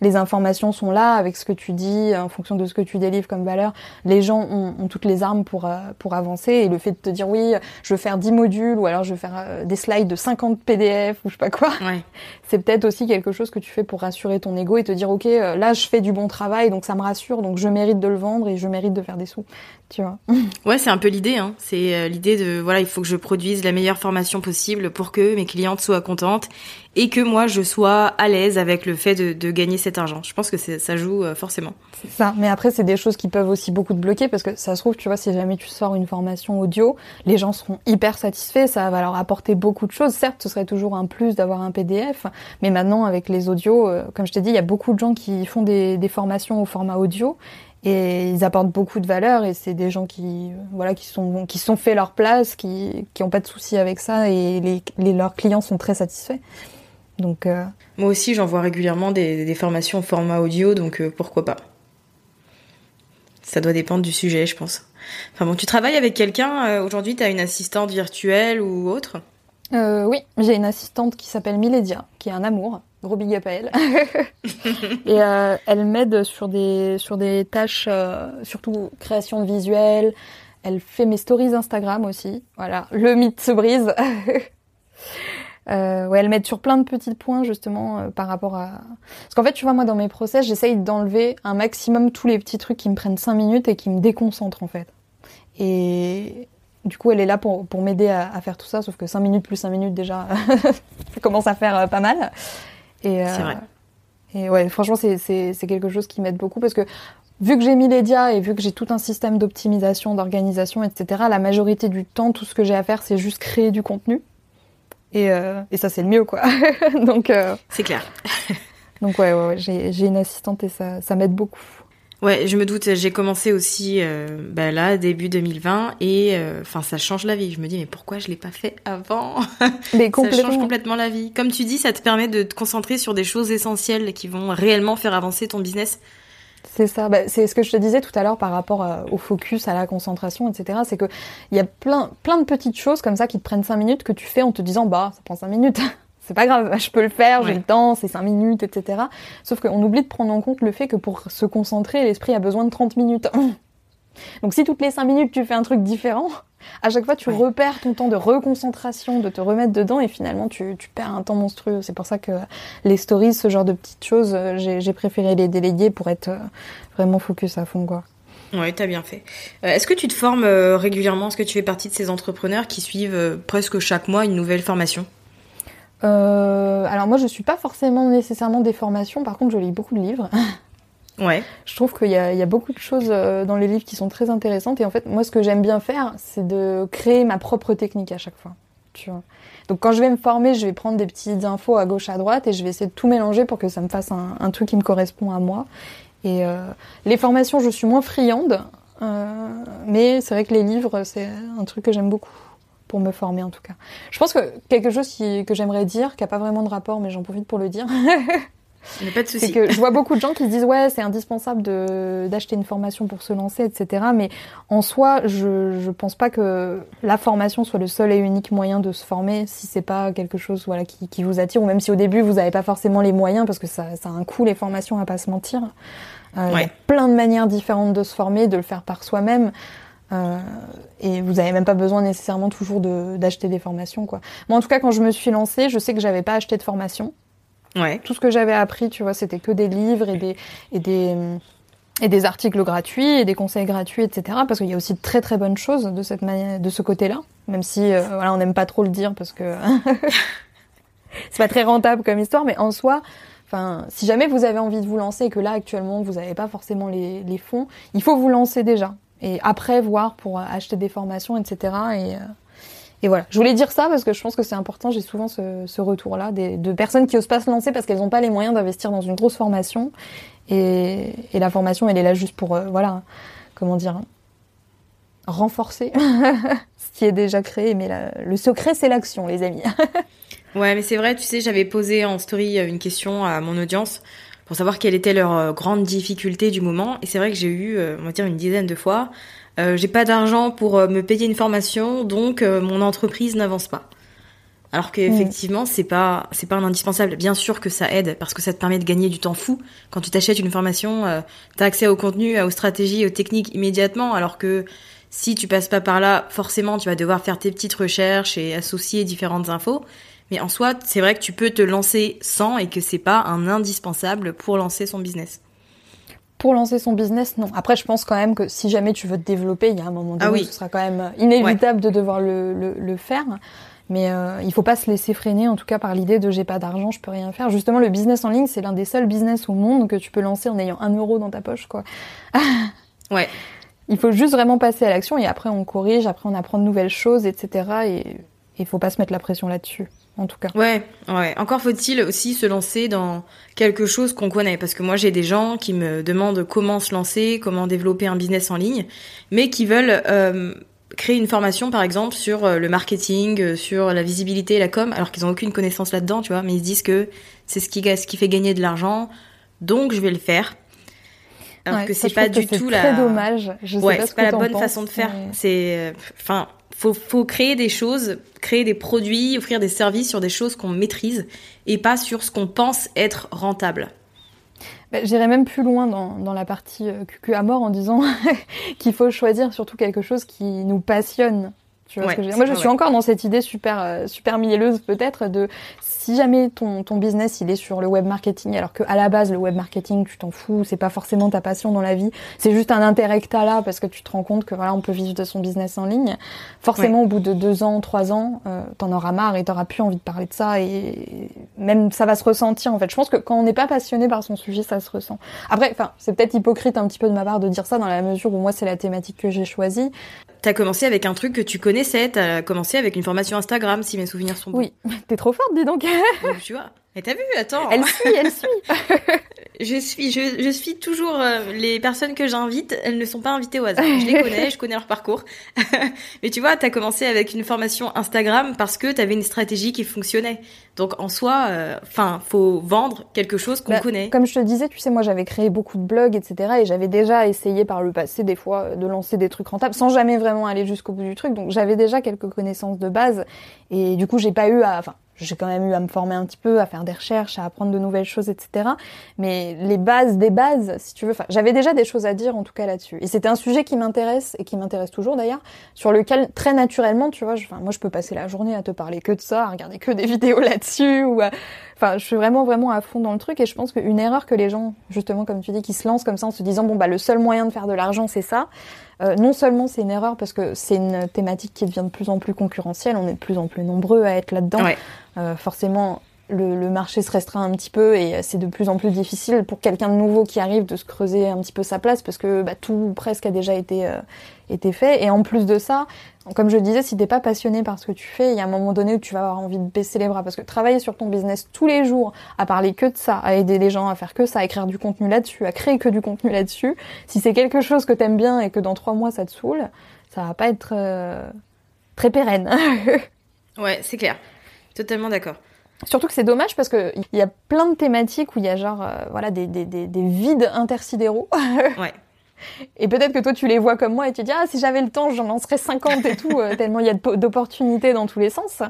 les informations sont là avec ce que tu dis, en fonction de ce que tu délivres comme valeur. Les gens ont, ont toutes les armes pour, euh, pour avancer et le fait de te dire oui, je veux faire 10 modules ou alors je veux faire euh, des slides de 50 PDF ou je sais pas quoi, ouais. c'est peut-être aussi quelque chose que tu fais pour rassurer ton ego et te dire ok, euh, là je fais du bon travail donc ça me rassure donc je mérite de le vendre et je mérite de faire des sous, tu vois. Ouais, c'est un peu l'idée, hein. c'est l'idée de voilà, il faut que je produise la meilleure formation possible pour que mes clientes soient contentes et que moi je sois à l'aise avec le fait de, de gagner cet argent. Je pense que ça joue euh, forcément. Ça. Mais après, c'est des choses qui peuvent aussi beaucoup te bloquer parce que ça se trouve, tu vois, si jamais tu sors une formation audio, les gens seront hyper satisfaits, ça va leur apporter beaucoup de choses. Certes, ce serait toujours un plus d'avoir un PDF, mais maintenant avec les audios, euh, comme je t'ai dit, il y a beaucoup de gens qui font des, des formations au format audio et ils apportent beaucoup de valeur et c'est des gens qui voilà qui sont qui sont fait leur place qui qui ont pas de soucis avec ça et les, les leurs clients sont très satisfaits donc, euh, Moi aussi, j'envoie régulièrement des, formations en format audio, donc euh, pourquoi pas. Ça doit dépendre du sujet, je pense. Enfin bon, tu travailles avec quelqu'un euh, aujourd'hui Tu as une assistante virtuelle ou autre? Oui, j'ai une assistante qui s'appelle Milédia, qui est un amour. Gros big up à elle. et elle m'aide sur des, sur des tâches, surtout création de visuels. Elle fait mes stories Instagram aussi. Voilà, le mythe se brise. Euh, ouais, elle met sur plein de petits points justement euh, par rapport à. Parce qu'en fait, tu vois, moi dans mes process, j'essaye d'enlever un maximum tous les petits trucs qui me prennent 5 minutes et qui me déconcentrent en fait. Et du coup, elle est là pour, pour m'aider à, à, faire tout ça, sauf que 5 minutes plus 5 minutes déjà, ça commence à faire euh, pas mal. Et, c'est vrai. Et ouais, franchement, c'est quelque chose qui m'aide beaucoup parce que vu que j'ai mis Lydia et vu que j'ai tout un système d'optimisation, d'organisation, etc., la majorité du temps, tout ce que j'ai à faire, c'est juste créer du contenu. Et, euh, et ça, c'est le mieux, quoi. donc. Euh, c'est clair. donc ouais, ouais, ouais j'ai une assistante et ça, ça m'aide beaucoup. Ouais, je me doute. J'ai commencé aussi euh, bah là début 2020 et euh, enfin ça change la vie. Je me dis mais pourquoi je l'ai pas fait avant? Mais ça change complètement la vie. Comme tu dis, ça te permet de te concentrer sur des choses essentielles qui vont réellement faire avancer ton business. C'est ça, bah, c'est ce que je te disais tout à l'heure par rapport euh, au focus, à la concentration, etc. C'est que il y a plein, plein de petites choses comme ça qui te prennent cinq minutes que tu fais en te disant bah ça prend cinq minutes. c'est pas grave, je peux le faire, j'ai le temps, c'est cinq minutes, etc. Sauf qu'on oublie de prendre en compte le fait que pour se concentrer, l'esprit a besoin de 30 minutes. Donc si toutes les cinq minutes tu fais un truc différent, à chaque fois tu repères ton temps de reconcentration, de te remettre dedans et finalement tu, tu perds un temps monstrueux. C'est pour ça que les stories, ce genre de petites choses, euh, j'ai préféré les déléguer pour être euh, vraiment focus à fond quoi. Ouais, t'as bien fait. Euh, est-ce que tu te formes régulièrement? Est-ce que tu fais partie de ces entrepreneurs qui suivent presque chaque mois une nouvelle formation? Alors moi, je suis pas forcément nécessairement des formations. Par contre, je lis beaucoup de livres. Je trouve qu'il y, y a, beaucoup de choses euh, dans les livres qui sont très intéressantes. Et en fait, moi, ce que j'aime bien faire, c'est de créer ma propre technique à chaque fois. Donc, quand je vais me former, je vais prendre des petites infos à gauche, à droite, et je vais essayer de tout mélanger pour que ça me fasse un, truc qui me correspond à moi. Et euh, les formations, je suis moins friande, euh, mais c'est vrai que les livres, c'est un truc que j'aime beaucoup pour me former en tout cas. Je pense que quelque chose que j'aimerais dire, qui a pas vraiment de rapport, mais j'en profite pour le dire. pas de C'est que je vois beaucoup de gens qui se disent ouais c'est indispensable de d'acheter une formation pour se lancer etc. Mais en soi je je pense pas que la formation soit le seul et unique moyen de se former si c'est pas quelque chose voilà qui, qui vous attire ou même si au début vous n'avez pas forcément les moyens parce que ça ça a un coût les formations à pas se mentir. Euh, Il y a plein de manières différentes de se former, de le faire par soi-même. Euh, et vous avez même pas besoin nécessairement toujours d'acheter des formations quoi. Moi en tout cas quand je me suis lancée, je sais que j'avais pas acheté de formation. Tout ce que j'avais appris, tu vois, c'était que des livres et des et des et des articles gratuits et des conseils gratuits, etc. Parce qu'il y a aussi de très très bonnes choses de cette manière, de ce côté-là, même si euh, voilà, on n'aime pas trop le dire parce que c'est pas très rentable comme histoire, mais en soi, enfin, si jamais vous avez envie de vous lancer et que là actuellement vous n'avez pas forcément les, les fonds, il faut vous lancer déjà et après voir pour acheter des formations, etc. Et et voilà, je voulais dire ça parce que je pense que c'est important. J'ai souvent ce, retour-là de personnes qui osent pas se lancer parce qu'elles n'ont pas les moyens d'investir dans une grosse formation. Et, la formation, elle est là juste pour, euh, voilà, comment dire, renforcer ce qui est déjà créé. Mais le secret, c'est l'action, les amis. ouais, mais c'est vrai, tu sais, j'avais posé en story une question à mon audience pour savoir quelle était leur euh, grande difficulté du moment. Et c'est vrai que j'ai eu, euh, on va dire, une dizaine de fois euh, j'ai pas d'argent pour euh, me payer une formation, donc euh, mon entreprise n'avance pas. Alors qu'effectivement, c'est pas c'est pas un indispensable. Bien sûr que ça aide parce que ça te permet de gagner du temps fou. Quand tu t'achètes une formation, euh, tu as accès au contenu, aux stratégies, aux techniques immédiatement. Alors que si tu passes pas par là, forcément, tu vas devoir faire tes petites recherches et associer différentes infos. Mais en soi, c'est vrai que tu peux te lancer sans et que c'est pas un indispensable pour lancer son business. Pour lancer son business, non. Après, je pense quand même que si jamais tu veux te développer, il y a un moment donné ah oui. ce sera quand même inévitable de devoir le, le, le faire. Mais euh, il faut pas se laisser freiner, en tout cas par l'idée de j'ai pas d'argent, je peux rien faire. Justement, le business en ligne, c'est l'un des seuls business au monde que tu peux lancer en ayant un euro dans ta poche, quoi. ouais. Il faut juste vraiment passer à l'action et après on corrige, après on apprend de nouvelles choses, etc. Et il faut pas se mettre la pression là-dessus en tout cas. Ouais, ouais. Encore faut-il aussi se lancer dans quelque chose qu'on connaît, parce que moi j'ai des gens qui me demandent comment se lancer, comment développer un business en ligne, mais qui veulent euh, créer une formation par exemple sur euh, le marketing, euh, sur la visibilité la com, alors qu'ils ont aucune connaissance là-dedans, tu vois, mais ils se disent que c'est ce qui, ce qui fait gagner de l'argent, donc je vais le faire. Alors que c'est pas du tout la. Très dommage. Je sais ouais, pas c'est pas la bonne façon de faire. C'est, enfin, faut, faut créer des choses, créer des produits, offrir des services sur des choses qu'on maîtrise et pas sur ce qu'on pense être rentable. Bah, J'irais même plus loin dans, dans la partie euh, QQ à mort en disant qu'il faut choisir surtout quelque chose qui nous passionne. Tu vois ce que je veux dire Moi, je suis encore dans cette idée super, euh, super mielleuse peut-être de si jamais ton, ton business il est sur le web marketing, alors que à la base le web marketing tu t'en fous, c'est pas forcément ta passion dans la vie, c'est juste un intérêt que t'as là parce que tu te rends compte que voilà on peut vivre de son business en ligne. Forcément au bout de deux ans, trois ans, euh, t'en auras marre et t'auras plus envie de parler de ça et même ça va se ressentir en fait. Je pense que quand on n'est pas passionné par son sujet, ça se ressent. Après, enfin c'est peut-être hypocrite un petit peu de ma part de dire ça dans la mesure où moi c'est la thématique que j'ai choisie. T'as commencé avec un truc que tu connaissais, t'as commencé avec une formation Instagram, si mes souvenirs sont bons. Oui, t'es trop forte, dis donc. tu vois. Mais t'as vu, attends. Elle suit, elle suit. je suis, je, je suis toujours euh, les personnes que j'invite. Elles ne sont pas invitées au hasard. Je les connais, je connais leur parcours. Mais tu vois, t'as commencé avec une formation Instagram parce que t'avais une stratégie qui fonctionnait. Donc en soi, euh, enfin, faut vendre quelque chose qu'on Bah, connaît. Comme je te disais, tu sais, moi j'avais créé beaucoup de blogs, etc. Et j'avais déjà essayé par le passé des fois de lancer des trucs rentables sans jamais vraiment aller jusqu'au bout du truc. Donc j'avais déjà quelques connaissances de base. Et du coup, j'ai pas eu à, enfin, j'ai quand même eu à me former un petit peu, à faire des recherches, à apprendre de nouvelles choses, etc. Mais les bases des bases, si tu veux, enfin, j'avais déjà des choses à dire en tout cas là-dessus. Et c'était un sujet qui m'intéresse et qui m'intéresse toujours d'ailleurs, sur lequel très naturellement, tu vois, je- enfin, moi je peux passer la journée à te parler que de ça, à regarder que des vidéos là-dessus ou à, Enfin, je suis vraiment vraiment à fond dans le truc et je pense qu'une erreur que les gens, justement, comme tu dis, qui se lancent comme ça en se disant bon bah le seul moyen de faire de l'argent c'est ça. Euh, non seulement c'est une erreur parce que c'est une thématique qui devient de plus en plus concurrentielle, on est de plus en plus nombreux à être là-dedans. Ouais. Euh, forcément, le, marché se restreint un petit peu et euh, c'est de plus en plus difficile pour quelqu'un de nouveau qui arrive de se creuser un petit peu sa place parce que bah, tout presque a déjà été euh, été fait. Et en plus de ça, comme je le disais, si t'es pas passionné par ce que tu fais, il y a un moment donné où tu vas avoir envie de baisser les bras parce que travailler sur ton business tous les jours, à parler que de ça, à aider les gens à faire que ça, à écrire du contenu là-dessus, à créer que du contenu là-dessus, si c'est quelque chose que t'aimes bien et que dans trois mois ça te saoule, ça va pas être euh, très pérenne. Ouais, c'est clair. Totalement d'accord. Surtout que c'est dommage parce que il y a plein de thématiques où il y a genre euh, voilà des, des, des, des vides intersidéraux. Ouais. Et peut-être que toi tu les vois comme moi et tu dis ah si j'avais le temps j'en lancerais 50 et tout euh, tellement il y a d'opportunités dans tous les sens.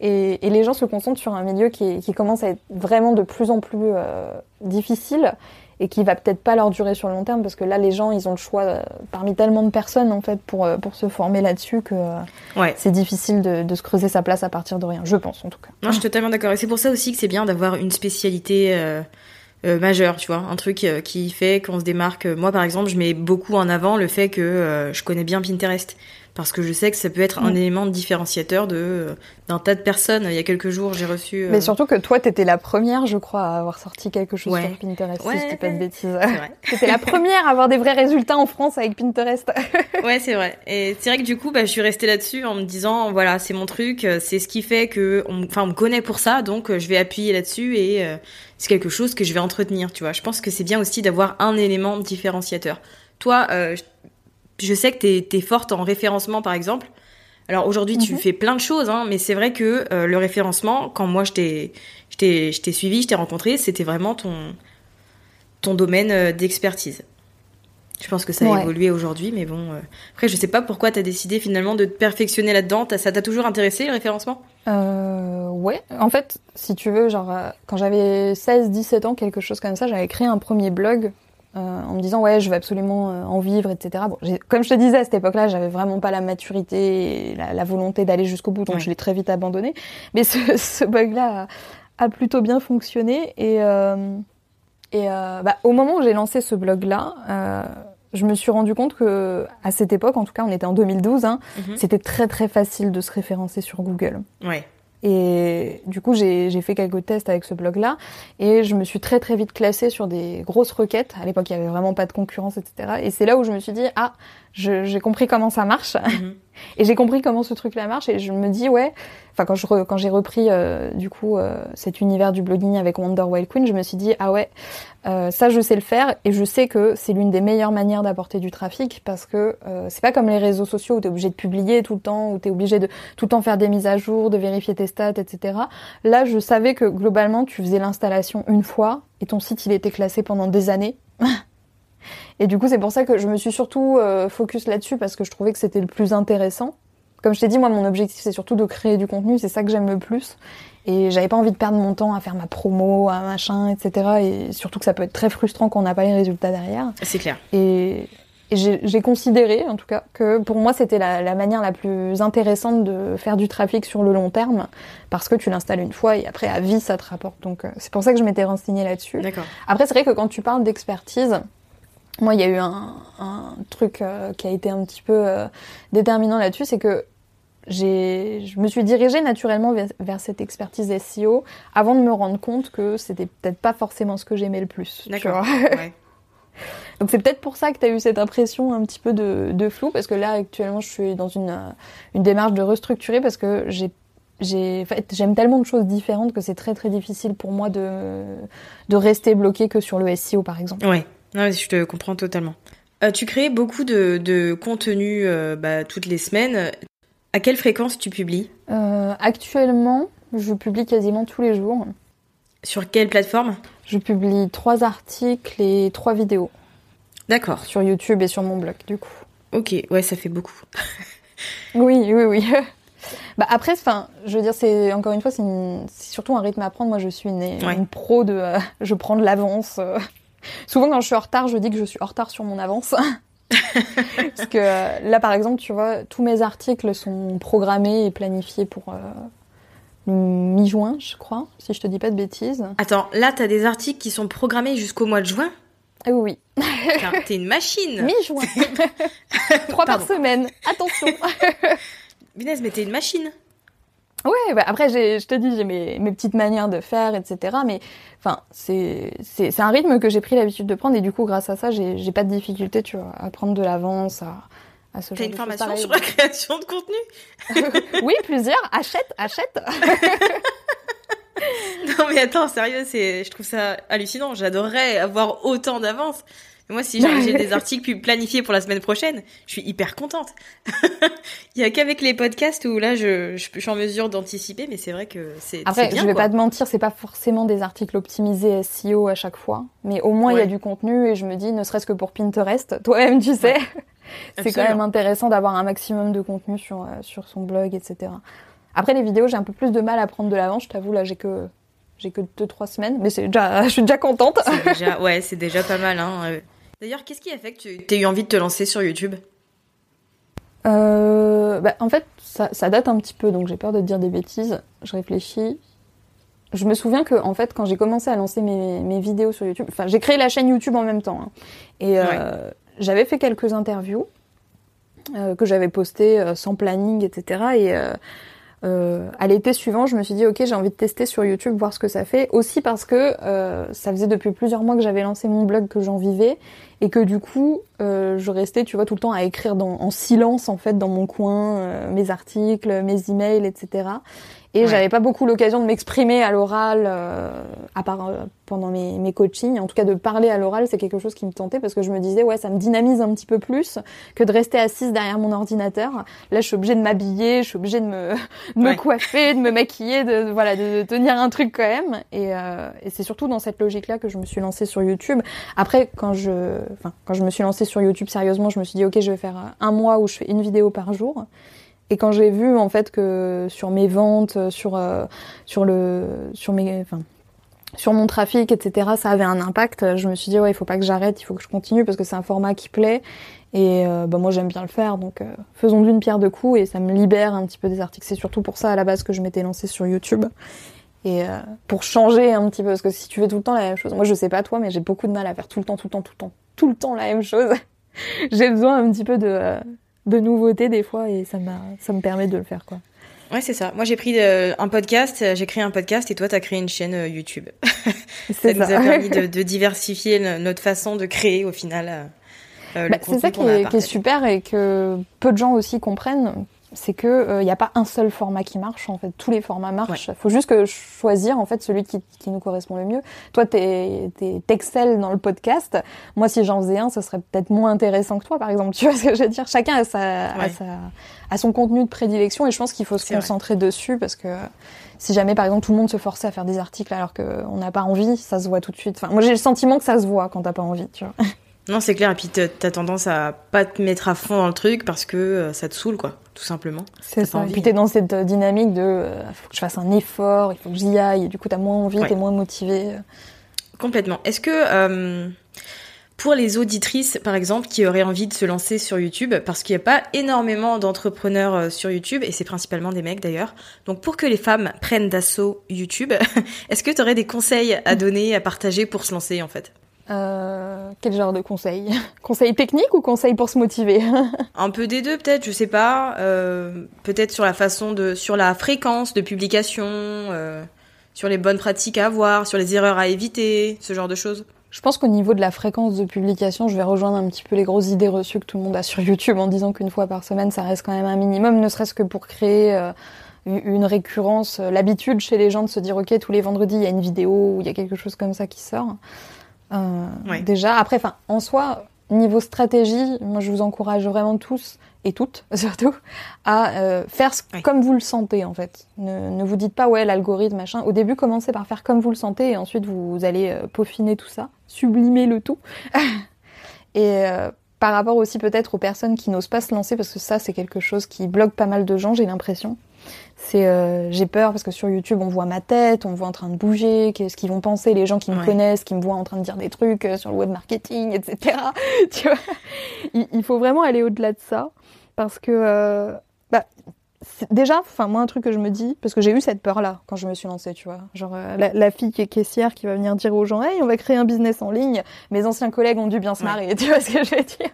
Et, et les gens se concentrent sur un milieu qui, qui commence à être vraiment de plus en plus euh, difficile et qui va peut-être pas leur durer sur le long terme parce que là les gens ils ont le choix euh, parmi tellement de personnes en fait pour euh, pour se former là-dessus que euh, Ouais. c'est difficile de, de se creuser sa place à partir de rien je pense en tout cas. Non, je suis totalement d'accord. Et c'est pour ça aussi que c'est bien d'avoir une spécialité euh, euh, majeure, tu vois, un truc euh, qui fait qu'on se démarque. Moi, par exemple, je mets beaucoup en avant le fait que je connais bien Pinterest. Parce que je sais que ça peut être un Mm. élément différenciateur de euh, d'un tas de personnes. Il y a quelques jours, j'ai reçu. euh, Mais surtout que toi, t'étais la première, je crois, à avoir sorti quelque chose Ouais. sur Pinterest, Ouais. si je dis pas de bêtises. T'étais la première à avoir des vrais résultats en France avec Pinterest. Ouais, c'est vrai. Et c'est vrai que du coup, bah, je suis restée là-dessus en me disant, voilà, c'est mon truc, euh, c'est ce qui fait que, on, enfin, on me connaît pour ça, donc je vais appuyer là-dessus et euh, c'est quelque chose que je vais entretenir, tu vois. Je pense que c'est bien aussi d'avoir un élément différenciateur. Toi, euh, je- je sais que t'es es forte en référencement, par exemple. Alors aujourd'hui, tu Mhm. fais plein de choses, hein, mais c'est vrai que euh, le référencement, quand moi je t'ai, suivi, je t'ai rencontré, c'était vraiment ton, ton domaine euh, d'expertise. Je pense que ça a Ouais. évolué aujourd'hui, mais bon. euh, Après, je sais pas pourquoi t'as décidé finalement de te perfectionner là-dedans. Ça t'a toujours intéressé le référencement? Euh, ouais. En fait, si tu veux, genre, quand j'avais 16, 17 ans, quelque chose comme ça, j'avais créé un premier blog euh, en me disant, ouais, je vais absolument euh, en vivre, etc. Bon, comme je te disais, à cette époque-là, j'avais vraiment pas la maturité et la, la volonté d'aller jusqu'au bout, donc Ouais. je l'ai très vite abandonné. Mais ce, ce blog-là a, a plutôt bien fonctionné et, euh, et euh, bah, au moment où j'ai lancé ce blog-là, euh, je me suis rendu compte que à cette époque, en tout cas, on était en 2012, hein, Mhm. c'était très très facile de se référencer sur Google. Ouais. Et du coup, j'ai fait quelques tests avec ce blog-là et je me suis très très vite classée sur des grosses requêtes. À l'époque, il y avait vraiment pas de concurrence, etc. Et c'est là où je me suis dit, ah, j'ai compris comment ça marche. Mhm. Et j'ai compris comment ce truc-là marche et je me dis ouais, enfin quand je re- quand j'ai repris euh, du coup euh, cet univers du blogging avec Wonder Wild Queen, je me suis dit ah ouais, euh, ça je sais le faire et je sais que c'est l'une des meilleures manières d'apporter du trafic parce que euh, c'est pas comme les réseaux sociaux où t'es obligé de publier tout le temps, où t'es obligé de tout le temps faire des mises à jour, de vérifier tes stats, etc. Là je savais que globalement tu faisais l'installation une fois et ton site il était classé pendant des années. Et du coup, c'est pour ça que je me suis surtout euh, focus là-dessus parce que je trouvais que c'était le plus intéressant. Comme je t'ai dit, moi, mon objectif, c'est surtout de créer du contenu, c'est ça que j'aime le plus. Et j'avais pas envie de perdre mon temps à faire ma promo, à machin, etc. Et surtout que ça peut être très frustrant quand on n'a pas les résultats derrière. C'est clair. Et, et j'ai considéré, en tout cas, que pour moi, c'était la, la, manière la plus intéressante de faire du trafic sur le long terme, parce que tu l'installes une fois et après, à vie, ça te rapporte. Donc, euh, c'est pour ça que je m'étais renseignée là-dessus. D'accord. Après, c'est vrai que quand tu parles d'expertise, moi, il y a eu un, un truc euh, qui a été un petit peu euh, déterminant là-dessus, c'est que j'ai, je me suis dirigée naturellement vers, vers, cette expertise SEO avant de me rendre compte que c'était peut-être pas forcément ce que j'aimais le plus. D'accord. Ouais. Donc c'est peut-être pour ça que tu as eu cette impression un petit peu de, de, flou, parce que là actuellement je suis dans une, une démarche de restructurer parce que j'ai fait, j'aime tellement de choses différentes que c'est très très difficile pour moi de, de rester bloqué que sur le SEO par exemple. Ouais, non, je te comprends totalement. Euh, tu crées beaucoup de, de contenu euh, bah, toutes les semaines. À quelle fréquence tu publies? Euh, Actuellement, je publie quasiment tous les jours. Sur quelle plateforme? Je publie trois articles et trois vidéos. D'accord. Sur YouTube et sur mon blog, du coup. Ok, ouais, ça fait beaucoup. oui, oui, oui. bah après, enfin, je veux dire, c'est encore une fois, c'est surtout un rythme à prendre. Moi, je suis une, ouais. une pro de, euh, je prends de l'avance. Souvent, quand je suis en retard, je dis que je suis en retard sur mon avance. Parce que euh, là, par exemple, tu vois, tous mes articles sont programmés et planifiés pour euh, mi-juin, je crois, si je te dis pas de bêtises. Attends, là, t'as des articles qui sont programmés jusqu'au mois de juin ah oui. T'es une machine. Mi-juin. Trois par semaine. Attention. Binez, mais t'es une machine. Ouais, bah après, je te dis, j'ai mes, mes, petites manières de faire, etc. Mais enfin, c'est un rythme que j'ai pris l'habitude de prendre et du coup, grâce à ça, j'ai pas de difficulté, tu vois, à prendre de l'avance, à, à ce T'as genre une de formation sur la création de contenu Oui, plusieurs. Achète, achète. non mais attends, sérieux, c'est, je trouve ça hallucinant. J'adorerais avoir autant d'avance. Moi, si j'ai des articles planifiés pour la semaine prochaine, je suis hyper contente. Il y a qu'avec les podcasts où là, je, je, je suis en mesure d'anticiper, mais c'est vrai que c'est Après, bien, je vais quoi. pas te mentir, c'est pas forcément des articles optimisés SEO à chaque fois, mais au moins il Ouais. y a du contenu et je me dis, ne serait-ce que pour Pinterest, toi-même tu sais, c'est quand même intéressant d'avoir un maximum de contenu sur, euh, sur son blog, etc. Après les vidéos, j'ai un peu plus de mal à prendre de l'avance, je t'avoue, là j'ai que j'ai que deux trois semaines, mais c'est déjà, je suis déjà contente. C'est déjà, ouais, c'est déjà pas mal. Hein. D'ailleurs, qu'est-ce qui a fait que tu aies eu envie de te lancer sur YouTube? Euh, bah, en fait, ça, ça date un petit peu, donc j'ai peur de te dire des bêtises. Je réfléchis. Je me souviens que, en fait, quand j'ai commencé à lancer mes, mes vidéos sur YouTube, enfin, j'ai créé la chaîne YouTube en même temps, hein, et euh, j'avais fait quelques interviews euh, que j'avais postées sans planning, etc. Et euh, à l'été suivant, je me suis dit, ok, j'ai envie de tester sur YouTube, voir ce que ça fait. Aussi parce que euh, ça faisait depuis plusieurs mois que j'avais lancé mon blog, que j'en vivais, et que du coup, euh, je restais, tu vois, tout le temps à écrire en silence, en fait, dans mon coin, euh, mes articles, mes emails, etc. Et Ouais. j'avais pas beaucoup l'occasion de m'exprimer à l'oral, euh, à part euh, pendant mes, mes coachings. En tout cas, de parler à l'oral, c'est quelque chose qui me tentait parce que je me disais, ouais, ça me dynamise un petit peu plus que de rester assise derrière mon ordinateur. Là, je suis obligée de m'habiller, je suis obligée de me, de me Ouais. coiffer, de me maquiller, de, de- voilà, de, de tenir un truc quand même. Et, euh, et c'est surtout dans cette logique-là que je me suis lancée sur YouTube. Après, quand je, enfin, quand je me suis lancée sur YouTube sérieusement, je me suis dit, ok, je vais faire un mois où je fais une vidéo par jour. Et quand j'ai vu en fait que sur mes ventes, sur euh, sur le sur mes enfin sur mon trafic, etc. Ça avait un impact. Je me suis dit ouais, il faut pas que j'arrête, il faut que je continue parce que c'est un format qui plaît. Et euh, bah, moi j'aime bien le faire, donc euh, faisons d'une pierre deux coups et ça me libère un petit peu des articles. C'est surtout pour ça à la base que je m'étais lancée sur YouTube et euh, pour changer un petit peu parce que si tu fais tout le temps la même chose, moi je sais pas toi, mais j'ai beaucoup de mal à faire tout le temps, tout le temps, tout le temps, tout le temps la même chose. j'ai besoin un petit peu de euh, de nouveautés des fois et ça m'a ça me permet de le faire quoi. Ouais, c'est ça. Moi, j'ai pris euh, un podcast, euh, j'ai créé un podcast et toi, t'as créé une chaîne euh, YouTube. ça nous ça. a permis de, de diversifier notre façon de créer au final euh, Bah, c'est ça qui est, qui est partager. super et que peu de gens aussi comprennent, c'est que il n'y a pas un seul format qui marche en fait. Tous les formats marchent. Faut juste que choisir en fait celui qui, qui nous correspond le mieux. Toi, t'excelles dans le podcast. Moi, si j'en faisais un, ce serait peut-être moins intéressant que toi, par exemple. Tu vois ce que je veux dire? Chacun a sa, a sa a son contenu de prédilection et je pense qu'il faut se vrai. concentrer dessus parce que si jamais par exemple tout le monde se forçait à faire des articles alors qu'on n'a pas envie, ça se voit tout de suite. Enfin, moi j'ai le sentiment que ça se voit quand t'as pas envie, tu vois. Non, c'est clair. Et puis, t'as tendance à pas te mettre à fond dans le truc parce que euh, ça te saoule, quoi, tout simplement. C'est ça. Et puis t'es dans cette euh, dynamique de euh, faut que je fasse un effort, il faut que j'y aille, et du coup t'as moins envie, Ouais. t'es moins motivé. Complètement. Est-ce que, euh, pour les auditrices, par exemple, qui auraient envie de se lancer sur YouTube, parce qu'il n'y a pas énormément d'entrepreneurs sur YouTube, et c'est principalement des mecs d'ailleurs. Donc pour que les femmes prennent d'assaut YouTube, est-ce que tu aurais des conseils à donner, à partager pour se lancer en fait? Euh, quel genre de conseils? Conseils techniques ou conseils pour se motiver? Un peu des deux peut-être, je sais pas. Euh, peut-être sur la façon de, sur la fréquence de publication, euh, sur les bonnes pratiques à avoir, sur les erreurs à éviter, ce genre de choses. Je pense qu'au niveau de la fréquence de publication, je vais rejoindre un petit peu les grosses idées reçues que tout le monde a sur YouTube en disant qu'une fois par semaine, ça reste quand même un minimum, ne serait-ce que pour créer euh, une récurrence, euh, l'habitude chez les gens de se dire ok tous les vendredis il y a une vidéo ou il y a quelque chose comme ça qui sort. Euh, Déjà, après, enfin en soi, niveau stratégie, moi je vous encourage vraiment tous et toutes surtout à euh, faire comme vous le sentez en fait. Ne, ne vous dites pas ouais l'algorithme machin. Au début commencez par faire comme vous le sentez et ensuite vous, allez euh, peaufiner tout ça, sublimer le tout. et euh, par rapport aussi peut-être aux personnes qui n'osent pas se lancer parce que ça c'est quelque chose qui bloque pas mal de gens j'ai l'impression. C'est j'ai peur parce que sur YouTube on voit ma tête, on me voit en train de bouger, qu'est-ce qu'ils vont penser les gens qui me connaissent, qui me voient en train de dire des trucs sur le web marketing, etc. tu vois, il, il faut vraiment aller au-delà de ça parce que euh, bah, déjà, enfin moi un truc que je me dis, parce que j'ai eu cette peur-là quand je me suis lancée, tu vois, genre euh, la, fille qui est caissière qui va venir dire aux gens, hey, on va créer un business en ligne, mes anciens collègues ont dû bien se marrer, tu vois ce que je veux dire?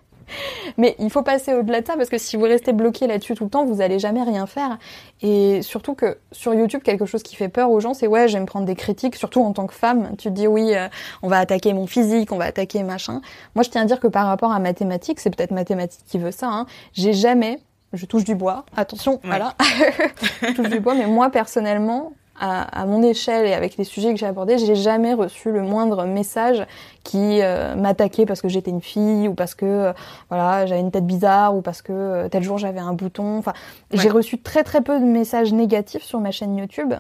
Mais il faut passer au-delà de ça parce que si vous restez bloqué là-dessus tout le temps, vous allez jamais rien faire. Et surtout que sur YouTube, quelque chose qui fait peur aux gens, c'est ouais, j'aime prendre des critiques, surtout en tant que femme. Tu te dis oui, euh, on va attaquer mon physique, on va attaquer machin. Moi, je tiens à dire que par rapport à mathématiques, c'est peut-être mathématiques qui veut ça. Hein, j'ai jamais je touche du bois. Attention, voilà. je touche du bois, mais moi personnellement, à, mon échelle et avec les sujets que j'ai abordés, j'ai jamais reçu le moindre message qui euh, m'attaquait parce que j'étais une fille ou parce que euh, voilà j'avais une tête bizarre ou parce que euh, tel jour j'avais un bouton. Enfin, j'ai reçu très très peu de messages négatifs sur ma chaîne YouTube.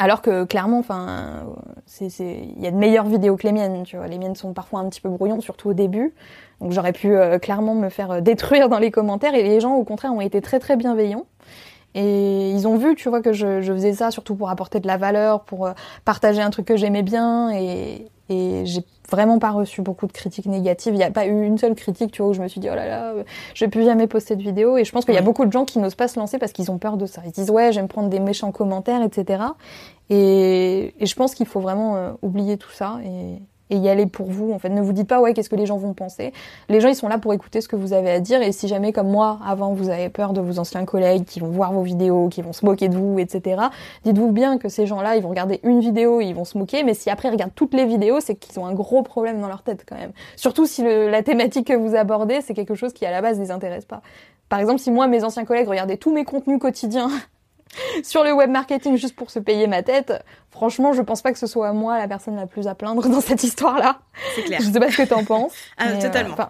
Alors que clairement, enfin, c'est, il y a de meilleures vidéos que les miennes. Tu vois, les miennes sont parfois un petit peu brouillons, surtout au début. Donc j'aurais pu clairement me faire détruire dans les commentaires. Et les gens, au contraire, ont été très très bienveillants. Et ils ont vu, tu vois, que je, je, faisais ça surtout pour apporter de la valeur, pour euh, partager un truc que j'aimais bien. Et, et j'ai vraiment pas reçu beaucoup de critiques négatives. Il n'y a pas eu une seule critique, tu vois, où je me suis dit, oh là là, je vais plus jamais poster de vidéo. Et je pense qu'il y a beaucoup de gens qui n'osent pas se lancer parce qu'ils ont peur de ça. Ils disent, ouais, j'aime prendre des méchants commentaires, etc. Et, et je pense qu'il faut vraiment euh, oublier tout ça. Et, et y aller pour vous. En fait, ne vous dites pas ouais qu'est-ce que les gens vont penser. Les gens ils sont là pour écouter ce que vous avez à dire et si jamais comme moi avant vous avez peur de vos anciens collègues qui vont voir vos vidéos, qui vont se moquer de vous, etc. Dites-vous bien que ces gens-là ils vont regarder une vidéo, ils vont se moquer, mais si après ils regardent toutes les vidéos, c'est qu'ils ont un gros problème dans leur tête quand même. Surtout si la thématique que vous abordez c'est quelque chose qui à la base les intéresse pas. Par exemple, si moi mes anciens collègues regardaient tous mes contenus quotidiens sur le web marketing juste pour se payer ma tête, franchement, je pense pas que ce soit moi la personne la plus à plaindre dans cette histoire-là. C'est clair. Je sais pas ce que t'en penses. ah, totalement. Euh,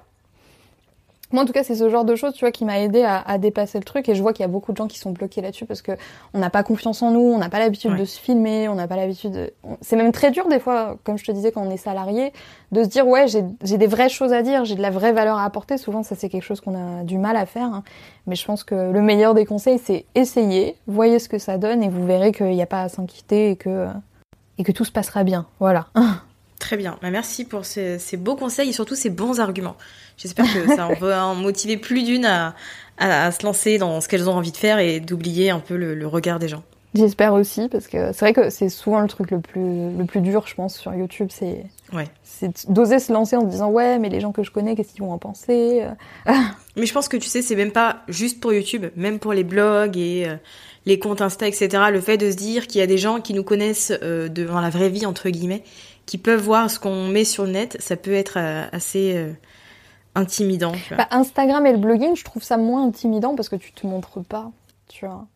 moi, en tout cas, c'est ce genre de choses, tu vois, qui m'a aidé à, à, dépasser le truc. Et je vois qu'il y a beaucoup de gens qui sont bloqués là-dessus parce que on n'a pas confiance en nous, on n'a pas l'habitude de se filmer, on n'a pas l'habitude. De... C'est même très dur des fois, comme je te disais, quand on est salarié, de se dire ouais, j'ai des vraies choses à dire, j'ai de la vraie valeur à apporter. Souvent, ça c'est quelque chose qu'on a du mal à faire. Hein. Mais je pense que le meilleur des conseils, c'est essayer, voyez ce que ça donne, et vous verrez qu'il n'y a pas à s'inquiéter et que et que tout se passera bien. Voilà. Très bien. Bah, merci pour ces, ces, beaux conseils et surtout ces bons arguments. J'espère que ça va en motiver plus d'une à, à, se lancer dans ce qu'elles ont envie de faire et d'oublier un peu le, le, regard des gens. J'espère aussi parce que c'est vrai que c'est souvent le truc le plus le plus dur, je pense, sur YouTube, c'est ouais. d'oser se lancer en se disant ouais, mais les gens que je connais, qu'est-ce qu'ils vont en penser Mais je pense que tu sais, c'est même pas juste pour YouTube, même pour les blogs et euh, les comptes Insta, etc. Le fait de se dire qu'il y a des gens qui nous connaissent euh, dans la vraie vie entre guillemets qui peuvent voir ce qu'on met sur le net, ça peut être euh, assez euh, intimidant. Bah, Instagram et le blogging, je trouve ça moins intimidant parce que tu te montres pas, tu vois.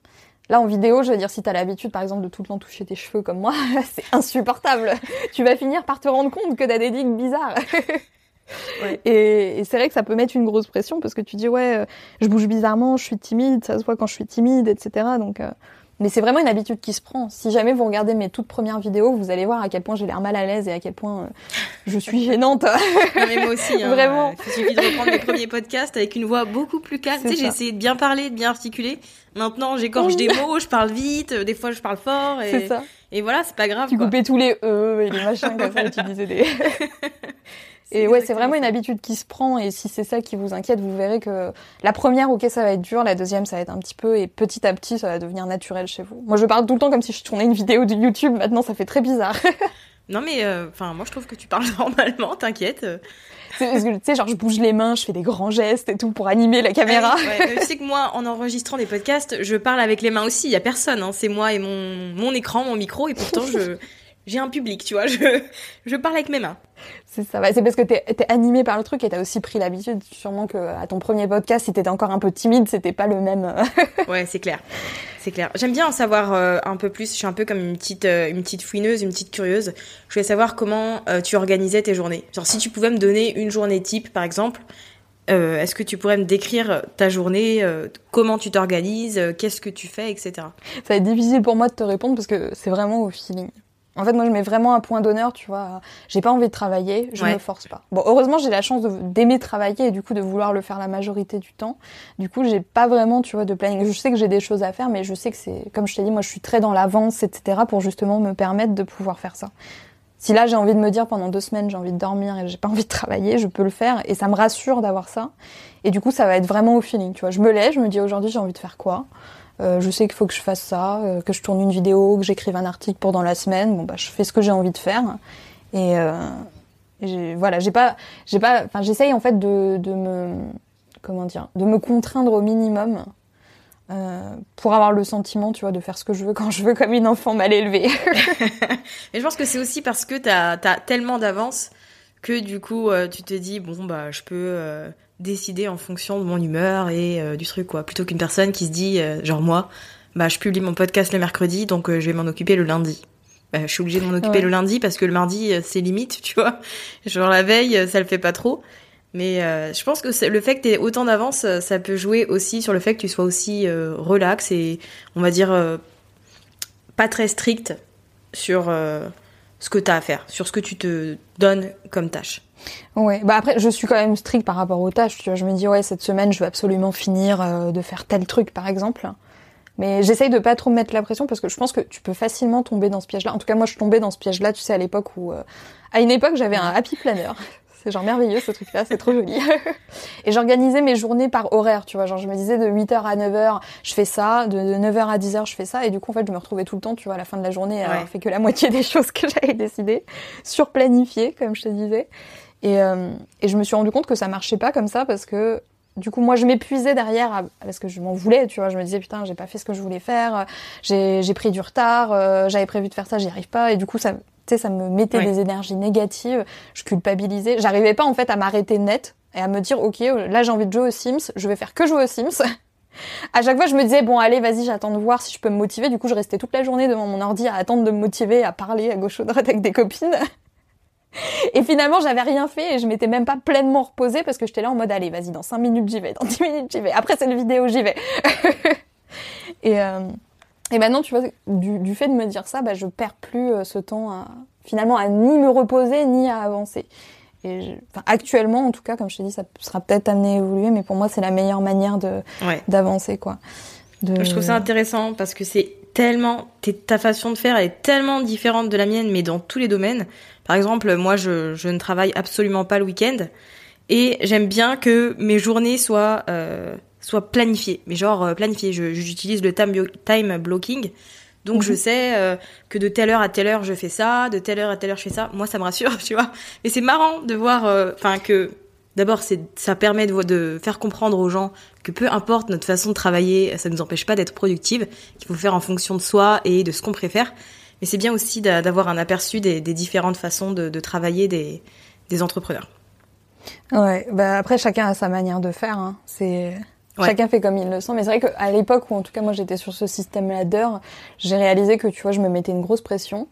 Là, en vidéo, je veux dire, si t'as l'habitude, par exemple, de tout le temps toucher tes cheveux comme moi, c'est insupportable. tu vas finir par te rendre compte que t'as des digues bizarres. Ouais. Et, et c'est vrai que ça peut mettre une grosse pression parce que tu dis ouais, euh, je bouge bizarrement, je suis timide, ça se voit quand je suis timide, etc. Donc mais c'est vraiment une habitude qui se prend. Si jamais vous regardez mes toutes premières vidéos, vous allez voir à quel point j'ai l'air mal à l'aise et à quel point euh, je suis gênante. mais moi aussi. Hein, vraiment. Il suffit de reprendre mes premiers podcasts avec une voix beaucoup plus calme. Tu sais, j'ai essayé de bien parler, de bien articuler. Maintenant, j'écorche des mots, je parle vite, euh, des fois je parle fort. Et... C'est ça. Et voilà, c'est pas grave. Tu coupais tous les e et les machins comme ça, tu disais des. Et ouais, c'est vraiment une habitude qui se prend. Et si c'est ça qui vous inquiète, vous verrez que la première, ok, ça va être dur. La deuxième, ça va être un petit peu. Et petit à petit, ça va devenir naturel chez vous. Moi, je parle tout le temps comme si je tournais une vidéo de YouTube. Maintenant, ça fait très bizarre. non, mais euh, enfin, moi, je trouve que tu parles normalement. T'inquiète. tu sais, genre, je bouge les mains, je fais des grands gestes et tout pour animer la caméra. ouais, tu sais que moi, en enregistrant des podcasts, je parle avec les mains aussi. Il y a personne. Hein. C'est moi et mon, mon écran, mon micro. Et pourtant, je j'ai un public, tu vois, je, je parle avec mes mains. C'est ça, c'est parce que t'es es animé par le truc et t'as aussi pris l'habitude, sûrement que à ton premier podcast, si t'étais encore un peu timide, c'était pas le même. Euh. ouais, c'est clair, c'est clair. J'aime bien en savoir euh, un peu plus. Je suis un peu comme une petite, euh, une petite fouineuse, une petite curieuse. Je voulais savoir comment tu organisais tes journées. Genre, si tu pouvais me donner une journée type, par exemple, est-ce que tu pourrais me décrire ta journée, comment tu t'organises, qu'est-ce que tu fais, etc. Ça va être difficile pour moi de te répondre parce que c'est vraiment au feeling. En fait, moi, je mets vraiment un point d'honneur, tu vois. J'ai pas envie de travailler, je ne me force pas. Bon, heureusement, j'ai la chance d'aimer travailler et du coup de vouloir le faire la majorité du temps. Du coup, j'ai pas vraiment, tu vois, de planning. Je sais que j'ai des choses à faire, mais je sais que c'est, comme je t'ai dit, moi, je suis très dans l'avance, etc., pour justement me permettre de pouvoir faire ça. Si là, j'ai envie de me dire pendant deux semaines, j'ai envie de dormir et j'ai pas envie de travailler, je peux le faire et ça me rassure d'avoir ça. Et du coup, ça va être vraiment au feeling, tu vois. Je me lève, je me dis aujourd'hui, j'ai envie de faire quoi? Euh, je sais qu'il faut que je fasse ça, euh, que je tourne une vidéo, que j'écrive un article pendant la semaine. Bon bah je fais ce que j'ai envie de faire. Et, euh, voilà, j'ai pas, j'ai pas, enfin j'essaye en fait de, de, me, comment dire, de me contraindre au minimum pour avoir le sentiment, tu vois, de faire ce que je veux quand je veux, comme une enfant mal élevée. Mais je pense que c'est aussi parce que t'as as tellement d'avance que du coup tu te dis bon bah je peux décider en fonction de mon humeur et euh, du truc quoi. Plutôt qu'une personne qui se dit euh, genre moi bah je publie mon podcast le mercredi donc euh, je vais m'en occuper le lundi. Bah, je suis obligée de m'en occuper le lundi parce que le mardi c'est limite tu vois. Genre la veille ça le fait pas trop. Mais je pense que le fait que tu aies autant d'avance ça peut jouer aussi sur le fait que tu sois aussi relax et on va dire pas très strict sur ce que tu as à faire sur ce que tu te donnes comme tâche Ouais, bah après je suis quand même stricte par rapport aux tâches, tu vois, je me dis ouais, cette semaine je veux absolument finir euh, de faire tel truc par exemple. Mais j'essaye de pas trop me mettre la pression parce que je pense que tu peux facilement tomber dans ce piège-là. En tout cas, moi je tombais dans ce piège-là, tu sais à l'époque où euh, à une époque, j'avais un happy planner. C'est genre merveilleux ce truc-là, c'est trop joli. et j'organisais mes journées par horaire, tu vois. Genre je me disais de 8h à 9h, je fais ça, de 9h à 10h, je fais ça. Et du coup, en fait, je me retrouvais tout le temps, tu vois, à la fin de la journée, à avoir fait que la moitié des choses que j'avais décidé, surplanifié, comme je te disais. Et, euh, et je me suis rendu compte que ça marchait pas comme ça parce que du coup, moi, je m'épuisais derrière parce que je m'en voulais, tu vois. Je me disais, putain, j'ai pas fait ce que je voulais faire, j'ai pris du retard, euh, j'avais prévu de faire ça, j'y arrive pas. Et du coup, ça, tu sais, ça me mettait des énergies négatives, je culpabilisais. J'arrivais pas, en fait, à m'arrêter net et à me dire, ok, là, j'ai envie de jouer aux Sims, je vais faire que jouer aux Sims. à chaque fois, je me disais, bon, allez, vas-y, j'attends de voir si je peux me motiver. Du coup, je restais toute la journée devant mon ordi à attendre de me motiver, à parler à gauche ou à droite avec des copines. Et finalement, j'avais rien fait et je m'étais même pas pleinement reposée parce que j'étais là en mode allez, vas-y, dans 5 minutes j'y vais, dans 10 minutes j'y vais, après cette vidéo j'y vais. et, euh, et maintenant, tu vois, du, du, fait de me dire ça, bah, je perds plus euh, ce temps à, finalement à ni me reposer ni à avancer. Et enfin, actuellement, en tout cas, comme je t'ai dit, ça sera peut-être amené à évoluer, mais pour moi, c'est la meilleure manière de d'avancer, quoi. De... Je trouve ça intéressant parce que c'est tellement ta façon de faire est tellement différente de la mienne, mais dans tous les domaines. Par exemple, moi, je, je ne travaille absolument pas le week-end et j'aime bien que mes journées soient euh, soient planifiées. Mais genre euh, planifiées. J'utilise le time, time blocking. Donc je mhm. sais euh, que de telle heure à telle heure je fais ça, de telle heure à telle heure je fais ça. Moi ça me rassure, tu vois. Mais c'est marrant de voir, euh, enfin que d'abord c'est ça permet de, de, faire comprendre aux gens que peu importe notre façon de travailler, ça ne nous empêche pas d'être productive, qu'il faut faire en fonction de soi et de ce qu'on préfère. Mais c'est bien aussi d'avoir un aperçu des, différentes façons de, travailler des, entrepreneurs. Ouais, bah après chacun a sa manière de faire. Hein. C'est chacun fait comme il le sent. Mais c'est vrai qu'à l'époque où en tout cas moi j'étais sur ce système-là d'heures, j'ai réalisé que tu vois je me mettais une grosse pression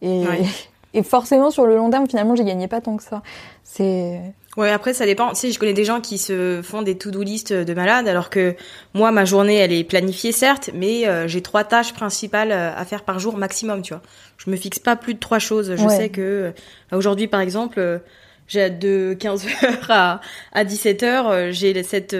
et et forcément sur le long terme finalement j'ai gagné pas tant que ça. C'est Ouais, après ça dépend. Tu sais, je connais des gens qui se font des to-do list de malades, alors que moi, ma journée, elle est planifiée certes, mais euh, j'ai trois tâches principales euh, à faire par jour maximum, tu vois. Je me fixe pas plus de trois choses. Je sais que euh, aujourd'hui, par exemple, j'ai de 15h à, à 17h, j'ai cette,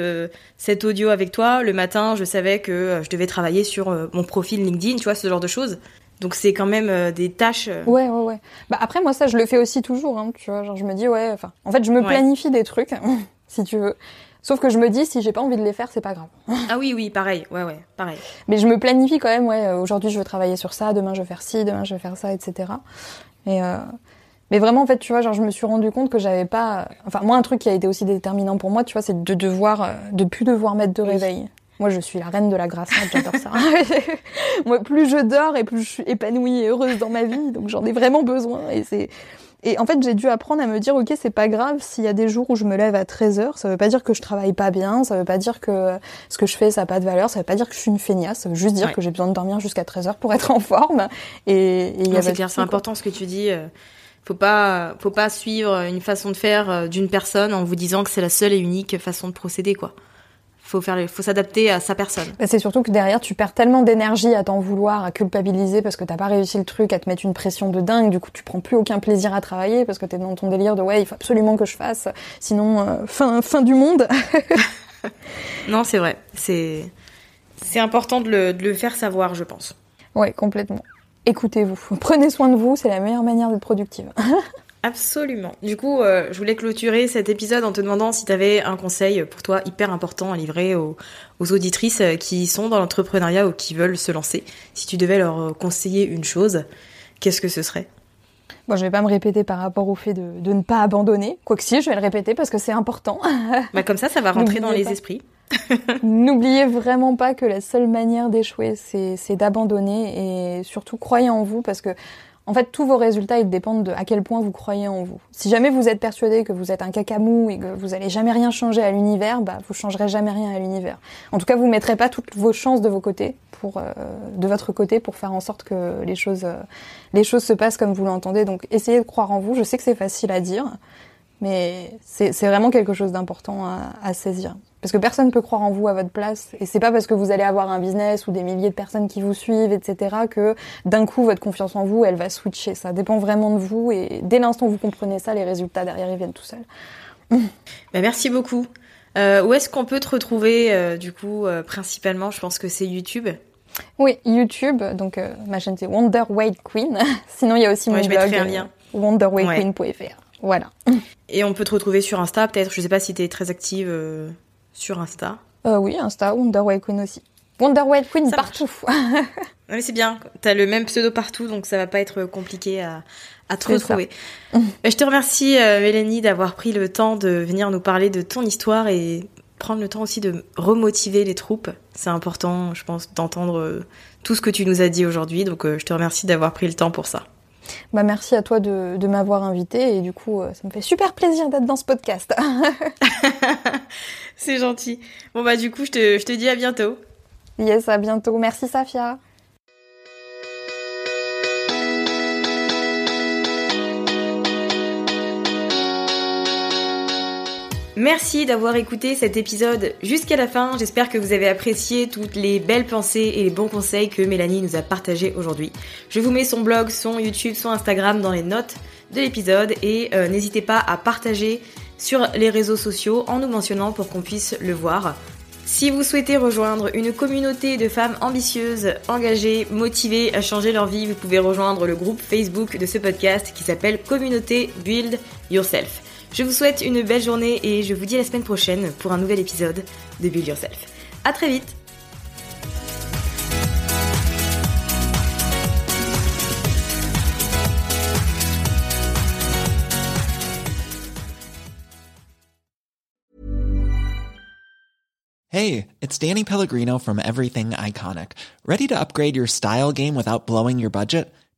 cette audio avec toi. Le matin, je savais que je devais travailler sur mon profil LinkedIn, tu vois, ce genre de choses. Donc c'est quand même euh, des tâches. euh, Ouais, ouais, ouais. Bah après, moi, ça, je le fais aussi toujours, hein, tu vois. Genre, je me dis, ouais, enfin, en fait, je me Ouais. planifie des trucs, si tu veux. Sauf que je me dis, si j'ai pas envie de les faire, c'est pas grave. Ah oui, oui, pareil. Ouais, ouais, pareil. Mais je me planifie quand même, ouais, euh, aujourd'hui, je veux travailler sur ça, demain, je vais faire ci, demain, je vais faire ça, etc. Et, euh, mais vraiment, en fait, tu vois, genre, je me suis rendu compte que j'avais pas, enfin, moi, un truc qui a été aussi déterminant pour moi, tu vois, c'est de devoir, de plus devoir mettre de Oui. réveil. Moi, je suis la reine de la grassade, j'adore ça. moi, plus je dors et plus je suis épanouie et heureuse dans ma vie, donc j'en ai vraiment besoin. Et c'est, et en fait, j'ai dû apprendre à me dire, ok, c'est pas grave s'il y a des jours où je me lève à 13 heures, ça veut pas dire que je travaille pas bien, ça veut pas dire que ce que je fais, ça a pas de valeur, ça veut pas dire que je suis une feignasse, ça veut juste dire Ouais. que j'ai besoin de dormir jusqu'à 13 heures pour être en forme. Et, et c'est clair, c'est important ce que tu dis. euh, Faut pas, faut pas suivre une façon de faire euh, d'une personne en vous disant que c'est la seule et unique façon de procéder, quoi. Faut faire, faut s'adapter à sa personne. Bah, c'est surtout que derrière, tu perds tellement d'énergie à t'en vouloir, à culpabiliser parce que t'as pas réussi le truc, à te mettre une pression de dingue. Du coup, tu prends plus aucun plaisir à travailler parce que t'es dans ton délire de ouais, il faut absolument que je fasse, sinon euh, fin fin du monde. Non, c'est vrai. C'est, c'est important de le, de le faire savoir, je pense. ouais, complètement. Écoutez-vous, prenez soin de vous, c'est la meilleure manière d'être productive. Absolument. Du coup, euh, je voulais clôturer cet épisode en te demandant si tu avais un conseil pour toi hyper important à livrer aux, aux auditrices euh, qui sont dans l'entrepreneuriat ou qui veulent se lancer. Si tu devais leur euh, conseiller une chose, qu'est-ce que ce serait? Bon, je vais pas me répéter par rapport au fait de, de ne pas abandonner. Quoique si, je vais le répéter parce que c'est important. bah, Comme ça, ça va rentrer dans les esprits. N'oubliez vraiment pas que la seule manière d'échouer, c'est d'abandonner et surtout croyez en vous parce que en fait tous vos résultats ils dépendent de à quel point vous croyez en vous. Si jamais vous êtes persuadé que vous êtes un cacamou et que vous allez jamais rien changer à l'univers, bah vous changerez jamais rien à l'univers. En tout cas, vous mettrez pas toutes vos chances de vos côtés pour euh, de votre côté pour faire en sorte que les choses euh, les choses se passent comme vous l'entendez. Donc essayez de croire en vous. Je sais que c'est facile à dire, mais c'est vraiment quelque chose d'important à saisir. Parce que personne peut croire en vous à votre place. Et c'est pas parce que vous allez avoir un business ou des milliers de personnes qui vous suivent, etc., que d'un coup, votre confiance en vous, elle va switcher. Ça dépend vraiment de vous. Et dès l'instant où vous comprenez ça, les résultats derrière, ils viennent tout seuls. Bah, merci beaucoup. Euh, où est-ce qu'on peut te retrouver, euh, du coup, euh, principalement? Je pense que c'est YouTube. Oui, YouTube. Donc, ma chaîne, c'est Wonder Weight Queen. Sinon, il y a aussi Ouais, mon je blog. un lien. wonderweightqueen.fr. Voilà. Et on peut te retrouver sur Insta, peut-être. Je sais pas si tu es très active sur Insta. Euh, oui, Insta, Wonder Weight Queen aussi. Wonder Weight Queen Ça partout. Mais c'est bien. T'as le même pseudo partout, donc ça va pas être compliqué à, à te retrouver. Je te remercie, euh, Mélanie, d'avoir pris le temps de venir nous parler de ton histoire et prendre le temps aussi de remotiver les troupes. C'est important, je pense, d'entendre euh, tout ce que tu nous as dit aujourd'hui. Donc, euh, je te remercie d'avoir pris le temps pour ça. Bah, merci à toi de, de m'avoir invité. Et du coup, euh, ça me fait super plaisir d'être dans ce podcast. C'est gentil. Bon, bah, du coup, je te, je te dis à bientôt. yes, à bientôt. Merci, Safia. Merci d'avoir écouté cet épisode jusqu'à la fin. J'espère que vous avez apprécié toutes les belles pensées et les bons conseils que Mélanie nous a partagés aujourd'hui. Je vous mets son blog, son YouTube, son Instagram dans les notes de l'épisode et euh, n'hésitez pas à partager sur les réseaux sociaux en nous mentionnant pour qu'on puisse le voir. Si vous souhaitez rejoindre une communauté de femmes ambitieuses, engagées, motivées à changer leur vie, vous pouvez rejoindre le groupe Facebook de ce podcast qui s'appelle Communauté Build Yourself. Je vous souhaite une belle journée et je vous dis à la semaine prochaine pour un nouvel épisode de Build Yourself. À très vite Hey, it's Danny Pellegrino from Everything Iconic. Ready to upgrade your style game without blowing your budget?